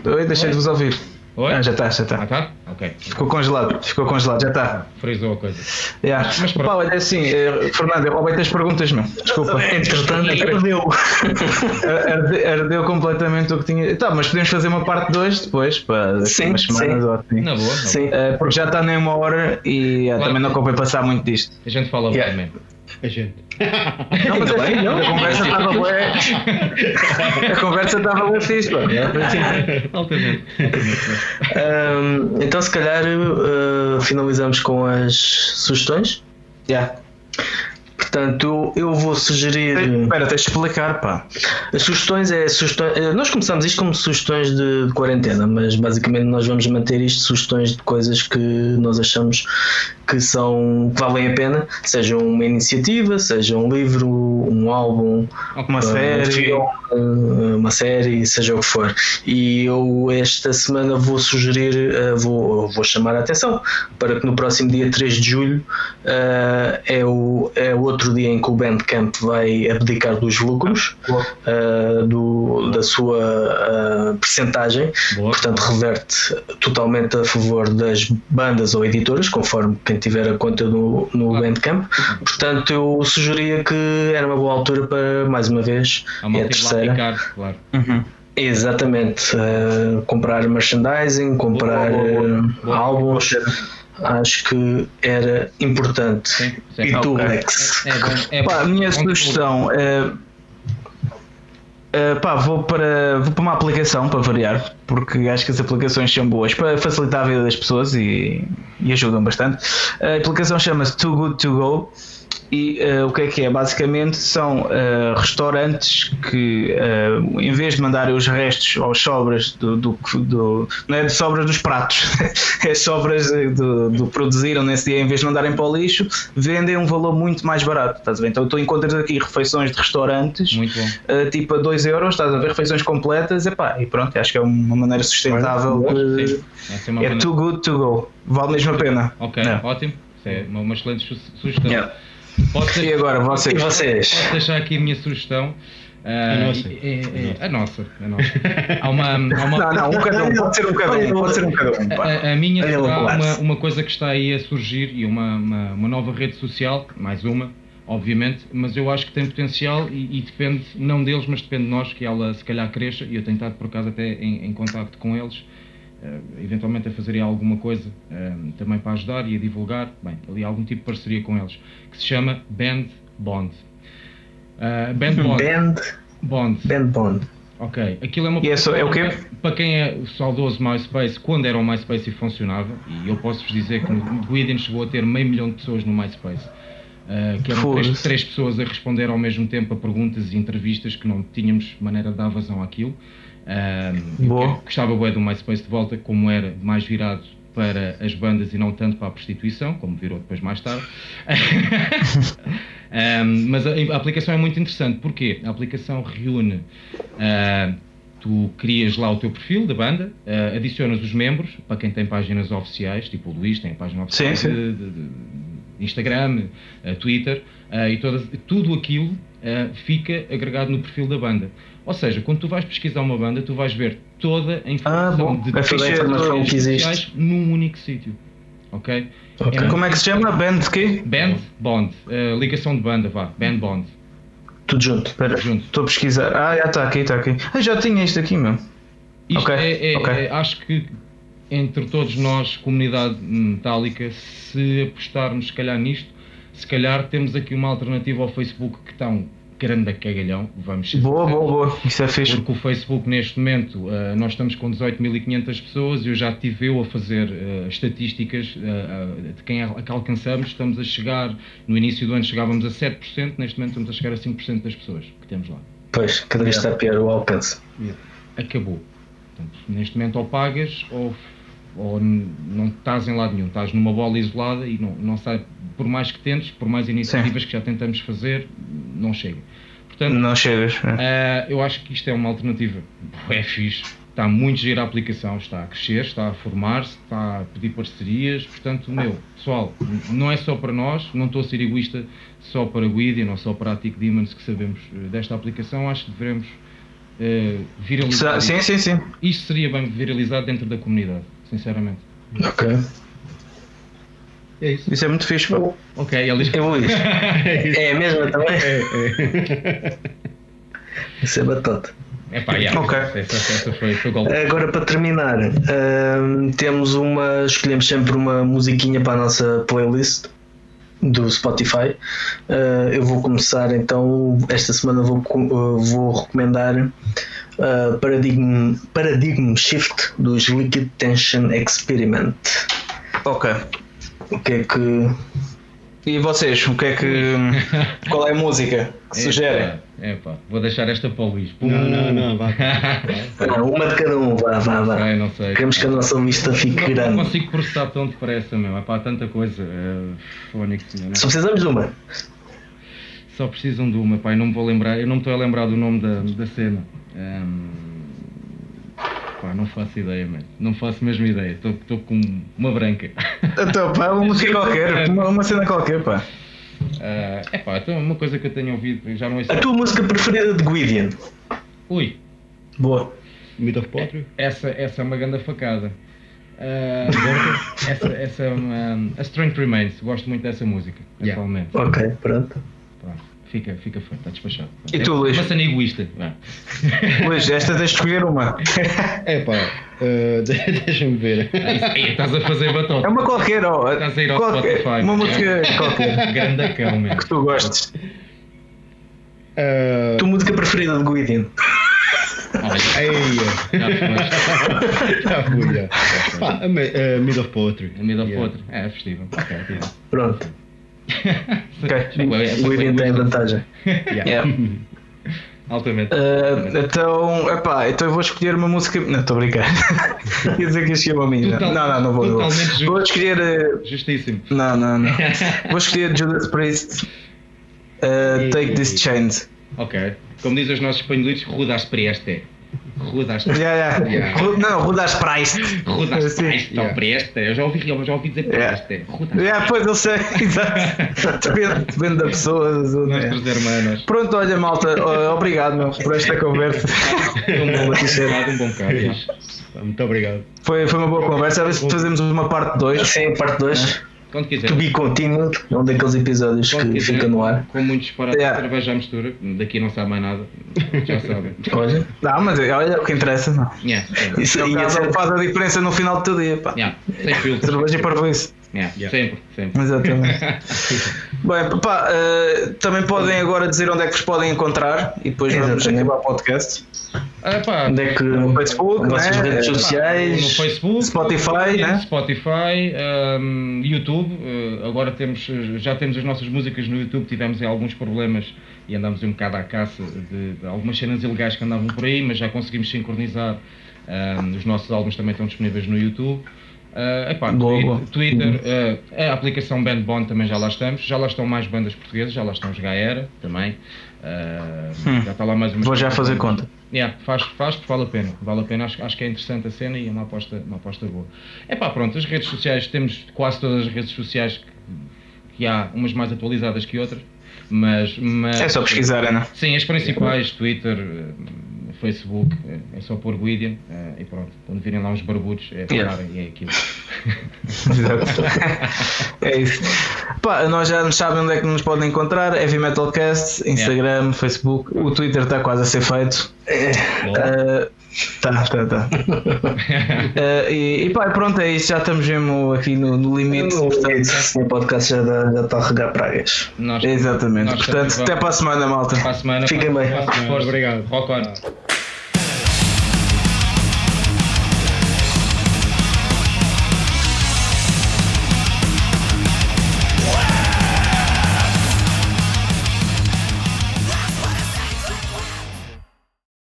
oi, deixei de vos ouvir. Oi? Ah, já está, já está. Ah, tá? Ok. Ficou congelado, ficou congelado, já está. Frisou a coisa. Yeah. Mas, mas Pá, olha, assim, eh, Fernando, eu roubei as perguntas, meu. Desculpa. Entretanto, ardeu. ardeu completamente o que tinha. Tá, mas podemos fazer uma parte 2 depois, para sim, umas semanas sim. ou assim. Na boa, na sim. Uh, porque já está nem uma hora e uh, também não convém passar muito disto. A gente fala yeah. bem, A gente. Não, mas bem, não, a conversa estava boa. A conversa estava boa fixe, pô. Altamente. Um, então, se calhar, uh, finalizamos com as sugestões. Já. Yeah. Portanto, eu vou sugerir. Espera, tens de explicar, pá. As sugestões é. Sugestões, eh, nós começamos isto como sugestões de, de, quarentena, mas basicamente nós vamos manter isto sugestões de coisas que nós achamos que são que valem a pena, seja uma iniciativa, seja um livro, um álbum, uma uh, série, um, uma série, seja o que for. E eu esta semana vou sugerir, vou, vou chamar a atenção para que no próximo dia 3 de julho é, o, é o outro dia em que o Bandcamp vai abdicar dos lucros do, da sua uh, percentagem, Boa. portanto reverte totalmente a favor das bandas ou editoras, conforme quem tiver a conta no. Bandcamp. Portanto, eu sugeria que era uma boa altura para, mais uma vez, é a terceira. claro. Uhum. Exatamente, uh, comprar merchandising, comprar boa, boa, álbuns acho que era importante. Sim, sim. E tu, okay. Lex? É, é, é Pá, a minha sugestão é. Uh, pá, vou para, vou para uma aplicação para variar, porque acho que as aplicações são boas para facilitar a vida das pessoas e, e ajudam bastante. A aplicação chama-se Too Good To Go e uh, o que é que é? Basicamente são uh, restaurantes que, uh, em vez de mandarem os restos ou sobras do, do, do, não é de sobras dos pratos, é sobras do, do produziram nesse dia, em vez de mandarem para o lixo, vendem um valor muito mais barato. Estás a ver? Então tu encontras aqui refeições de restaurantes tipo a 2 euros, estás a ver? Refeições completas, epá, e pronto, acho que é uma maneira sustentável. é, é too good to go, vale mesmo a pena. Ok, é. ótimo. É uma, uma excelente sugestão. Yeah. Pode e agora vocês? E vocês? Posso deixar aqui a minha sugestão. Uh, a, nossa. É, é, a nossa. A nossa. Há uma, há uma... Não, não, um cada um. Pode ser um cada um. Pode ser um cada um. A, a, minha será uma, uma coisa que está aí a surgir e uma, uma, uma nova rede social, mais uma, obviamente, mas eu acho que tem potencial e, e, depende, não deles, mas depende de nós, que ela se calhar cresça e eu tenho estado por acaso até em, em contacto com eles eventualmente a fazer alguma coisa uh, também para ajudar e a divulgar, bem, ali algum tipo de parceria com eles, que se chama Band Bond. Uh, Band Bond. Band Bond. Band Bond. Ok, aquilo é uma e é, é o quê? Para quem é o saudoso MySpace, quando era o MySpace e funcionava, e eu posso-vos dizer que o Guidin chegou a ter meio milhão de pessoas no MySpace. Uh, que eram três, três, pessoas a responder ao mesmo tempo a perguntas e entrevistas que não tínhamos maneira de dar vazão àquilo. Um, Boa. gostava bem do MySpace de volta, como era mais virado para as bandas e não tanto para a prostituição, como virou depois mais tarde. um, mas a, a, aplicação é muito interessante, porque a aplicação reúne. Uh, tu crias lá o teu perfil da banda, uh, adicionas os membros, para quem tem páginas oficiais, tipo o Luís tem a página oficial sim, sim. De, de, de, Instagram, uh, Twitter, e todas, tudo aquilo fica agregado no perfil da banda. Ou seja, quando tu vais pesquisar uma banda, tu vais ver toda a informação ah, de toda a informação que existe num único sítio. Ok? okay. É Como é que se chama? Band quê? Band Bond. Uh, ligação de banda, vá. Band Bond. Tudo junto. Espera, estou a pesquisar. Ah, já está aqui, está aqui. Ah, já tinha isto aqui, meu. Isto okay. É, é, okay. é, acho que entre todos nós, comunidade metálica, se apostarmos se calhar nisto, se calhar temos aqui uma alternativa ao Facebook que está um grande cagalhão, vamos ser Boa, boa, boa, isso é fixe. Porque o Facebook neste momento, uh, nós estamos com 18.500 pessoas, eu já estive eu a fazer uh, estatísticas uh, de quem é que alcançamos, estamos a chegar, no início do ano chegávamos a 7%, neste momento estamos a chegar a 5% das pessoas que temos lá. Pois, cada vez está pior o alcance. Acabou. Portanto, neste momento ou pagas ou ou não estás em lado nenhum, estás numa bola isolada e não, não sai, por mais que tentes, por mais iniciativas Sim. que já tentamos fazer, não chega. Portanto, não chegas. É. Uh, eu acho que isto é uma alternativa. É fixe. Está muito giro a aplicação, está a crescer, está a formar-se, está a pedir parcerias. Portanto, meu, pessoal, não é só para nós, não estou a ser egoísta só para Guidian ou só para a Tick Demons que sabemos eh, desta aplicação. Acho que devemos uh, viralizar. Sim, sim, sim. Isto seria bem viralizado dentro da comunidade sinceramente. Ok. É isso. Isso é muito fixe, pô. Ok, eles. É Luís. é, é mesmo também? É, é. Isso é batota. É pá, yeah, ok. Essa, essa foi, foi Agora para terminar, um, temos uma. Escolhemos sempre uma musiquinha para a nossa playlist do Spotify. Uh, eu vou começar então. Esta semana vou, uh, vou recomendar uh, Paradigm, Paradigm Shift dos Liquid Tension Experiment. Ok. O que é que E vocês, o que é que. qual é a música que sugerem? É pá, vou deixar esta para o Luís. Não, não, não, vá. Não, uma de cada um, vá, vá, vá. Sei, não sei. Queremos que a nossa lista fique Não, não grande. consigo processar tão depressa, meu. É pá, tanta coisa. É, fónico, não- Só precisamos de uma. Só precisam de uma, pai. Não me vou lembrar. Eu não me estou a lembrar do nome da, da cena. Ahm, pá, não faço ideia, mano. Não faço mesmo ideia. Estou com uma branca. Então, pá, uma música qualquer, uma, uma cena qualquer, pá. é pá, então uma coisa que eu tenho ouvido, já não ouço. A tua música preferida de Guidian? Ui, Boa. Myth of Poetry? essa, essa é uma grande facada. Ah, essa, essa é uma. A Strength Remains, gosto muito dessa música, Yeah. atualmente. Ok, pronto. Fica, fica feito, está despachado. E tu, Luís? Uma cena egoísta. Luís, esta tens de escolher uma. É pá, eh, deixa-me ver. Estás a fazer batota. É uma qualquer, ó. Estás a ir ao qualquer, Spotify. Uma música qualquer Grandacão, mesmo. que tu gostes. Eh, A tua música preferida de já foi. já fui, já. A Myth of Poetry. A middle Yeah. outro. É, festiva. Ok, tira. Pronto. Ok. O Guidian tem vantagem. Yeah. Altamente. Uh, então, epá, então eu vou escolher uma música. Não, estou a brincar. Quer dizer que eu escolhi uma minha. Total- não, não, não vou. Vou, vou escolher. uh, Justíssimo. Não, não, não. Vou escolher Judas Priest. uh, Take This Chains. Ok. Como dizem os nossos espanholitos, rudas Rudas Yeah, yeah. Yeah. Ru- Não, Rudas Priest. Rudas Sim. prieste. Então, Yeah. prieste. Eu já ouvi, eu já ouvi dizer Yeah. prieste. Rudas Yeah, pois eu sei, exato. Depende, depende da pessoa. yeah. Nossos hermanos. Pronto, olha, malta, obrigado meu, por esta conversa. Um bom bocado, um bom. Pá, Muito obrigado. Foi, foi uma boa conversa. A ver se fazemos uma parte 2. Sim, parte 2. Quando quiser. To be continued. É um daqueles episódios Quando que quiser, fica no ar. Com muitos disparates Yeah. de cerveja à mistura. Daqui não sabe mais nada. Já sabem. Olha. Não, mas olha, o que interessa, não. Yeah. yeah. Isso É o caso, ser. faz a diferença no final do teu dia, pá. Yeah. Sem filtro. Cerveja e parvoíce. Yeah. Yeah. Sempre, sempre. Exatamente. Bem, pá, eh, também podem agora dizer onde é que vos podem encontrar e depois vamos Exatamente. acabar o podcast. Ah, pá, Onde é que. No Facebook, Nossas né? redes Pá, no sociais. Facebook, Spotify, né? Spotify, um, YouTube. uh, agora temos, já temos as nossas músicas no YouTube. Tivemos aí alguns problemas e andamos um bocado à caça de, de algumas cenas ilegais que andavam por aí, mas já conseguimos sincronizar. Um, os nossos álbuns também estão disponíveis no YouTube. Uh, epá. Twitter, uh, a aplicação Bandbond também já lá estamos. Já lá estão mais bandas portuguesas, já lá estão os Gaera também. Uh, Hum. Já está lá mais uma Vou já fazer conta. Yeah, faz, faz porque vale a pena. Vale a pena, acho, acho que é interessante a cena e é uma aposta, uma aposta boa. É pá, pronto, as redes sociais, temos quase todas as redes sociais que, que há, umas mais atualizadas que outras, mas. mas É só pesquisar, Ana. Sim, as principais, Twitter, Facebook, eh, é só pôr Guidian eh, e pronto. Quando virem lá uns barbudos, é Yeah. falarem e é aquilo. Exato. é isso. Pá, nós já nos sabem onde é que nos podem encontrar. Heavy Metalcast, Instagram, Facebook. O Twitter está quase a ser feito. Uh, tá, tá, tá. Uh, e, e pá, pronto, é isso. Já estamos mesmo aqui no, no limite. portanto- O podcast já dá- já está a regar pragas. Nós- Exatamente. nós Portanto, até para a semana, malta. Para a semana. Fiquem bem. para a semana. Obrigado. Rock on.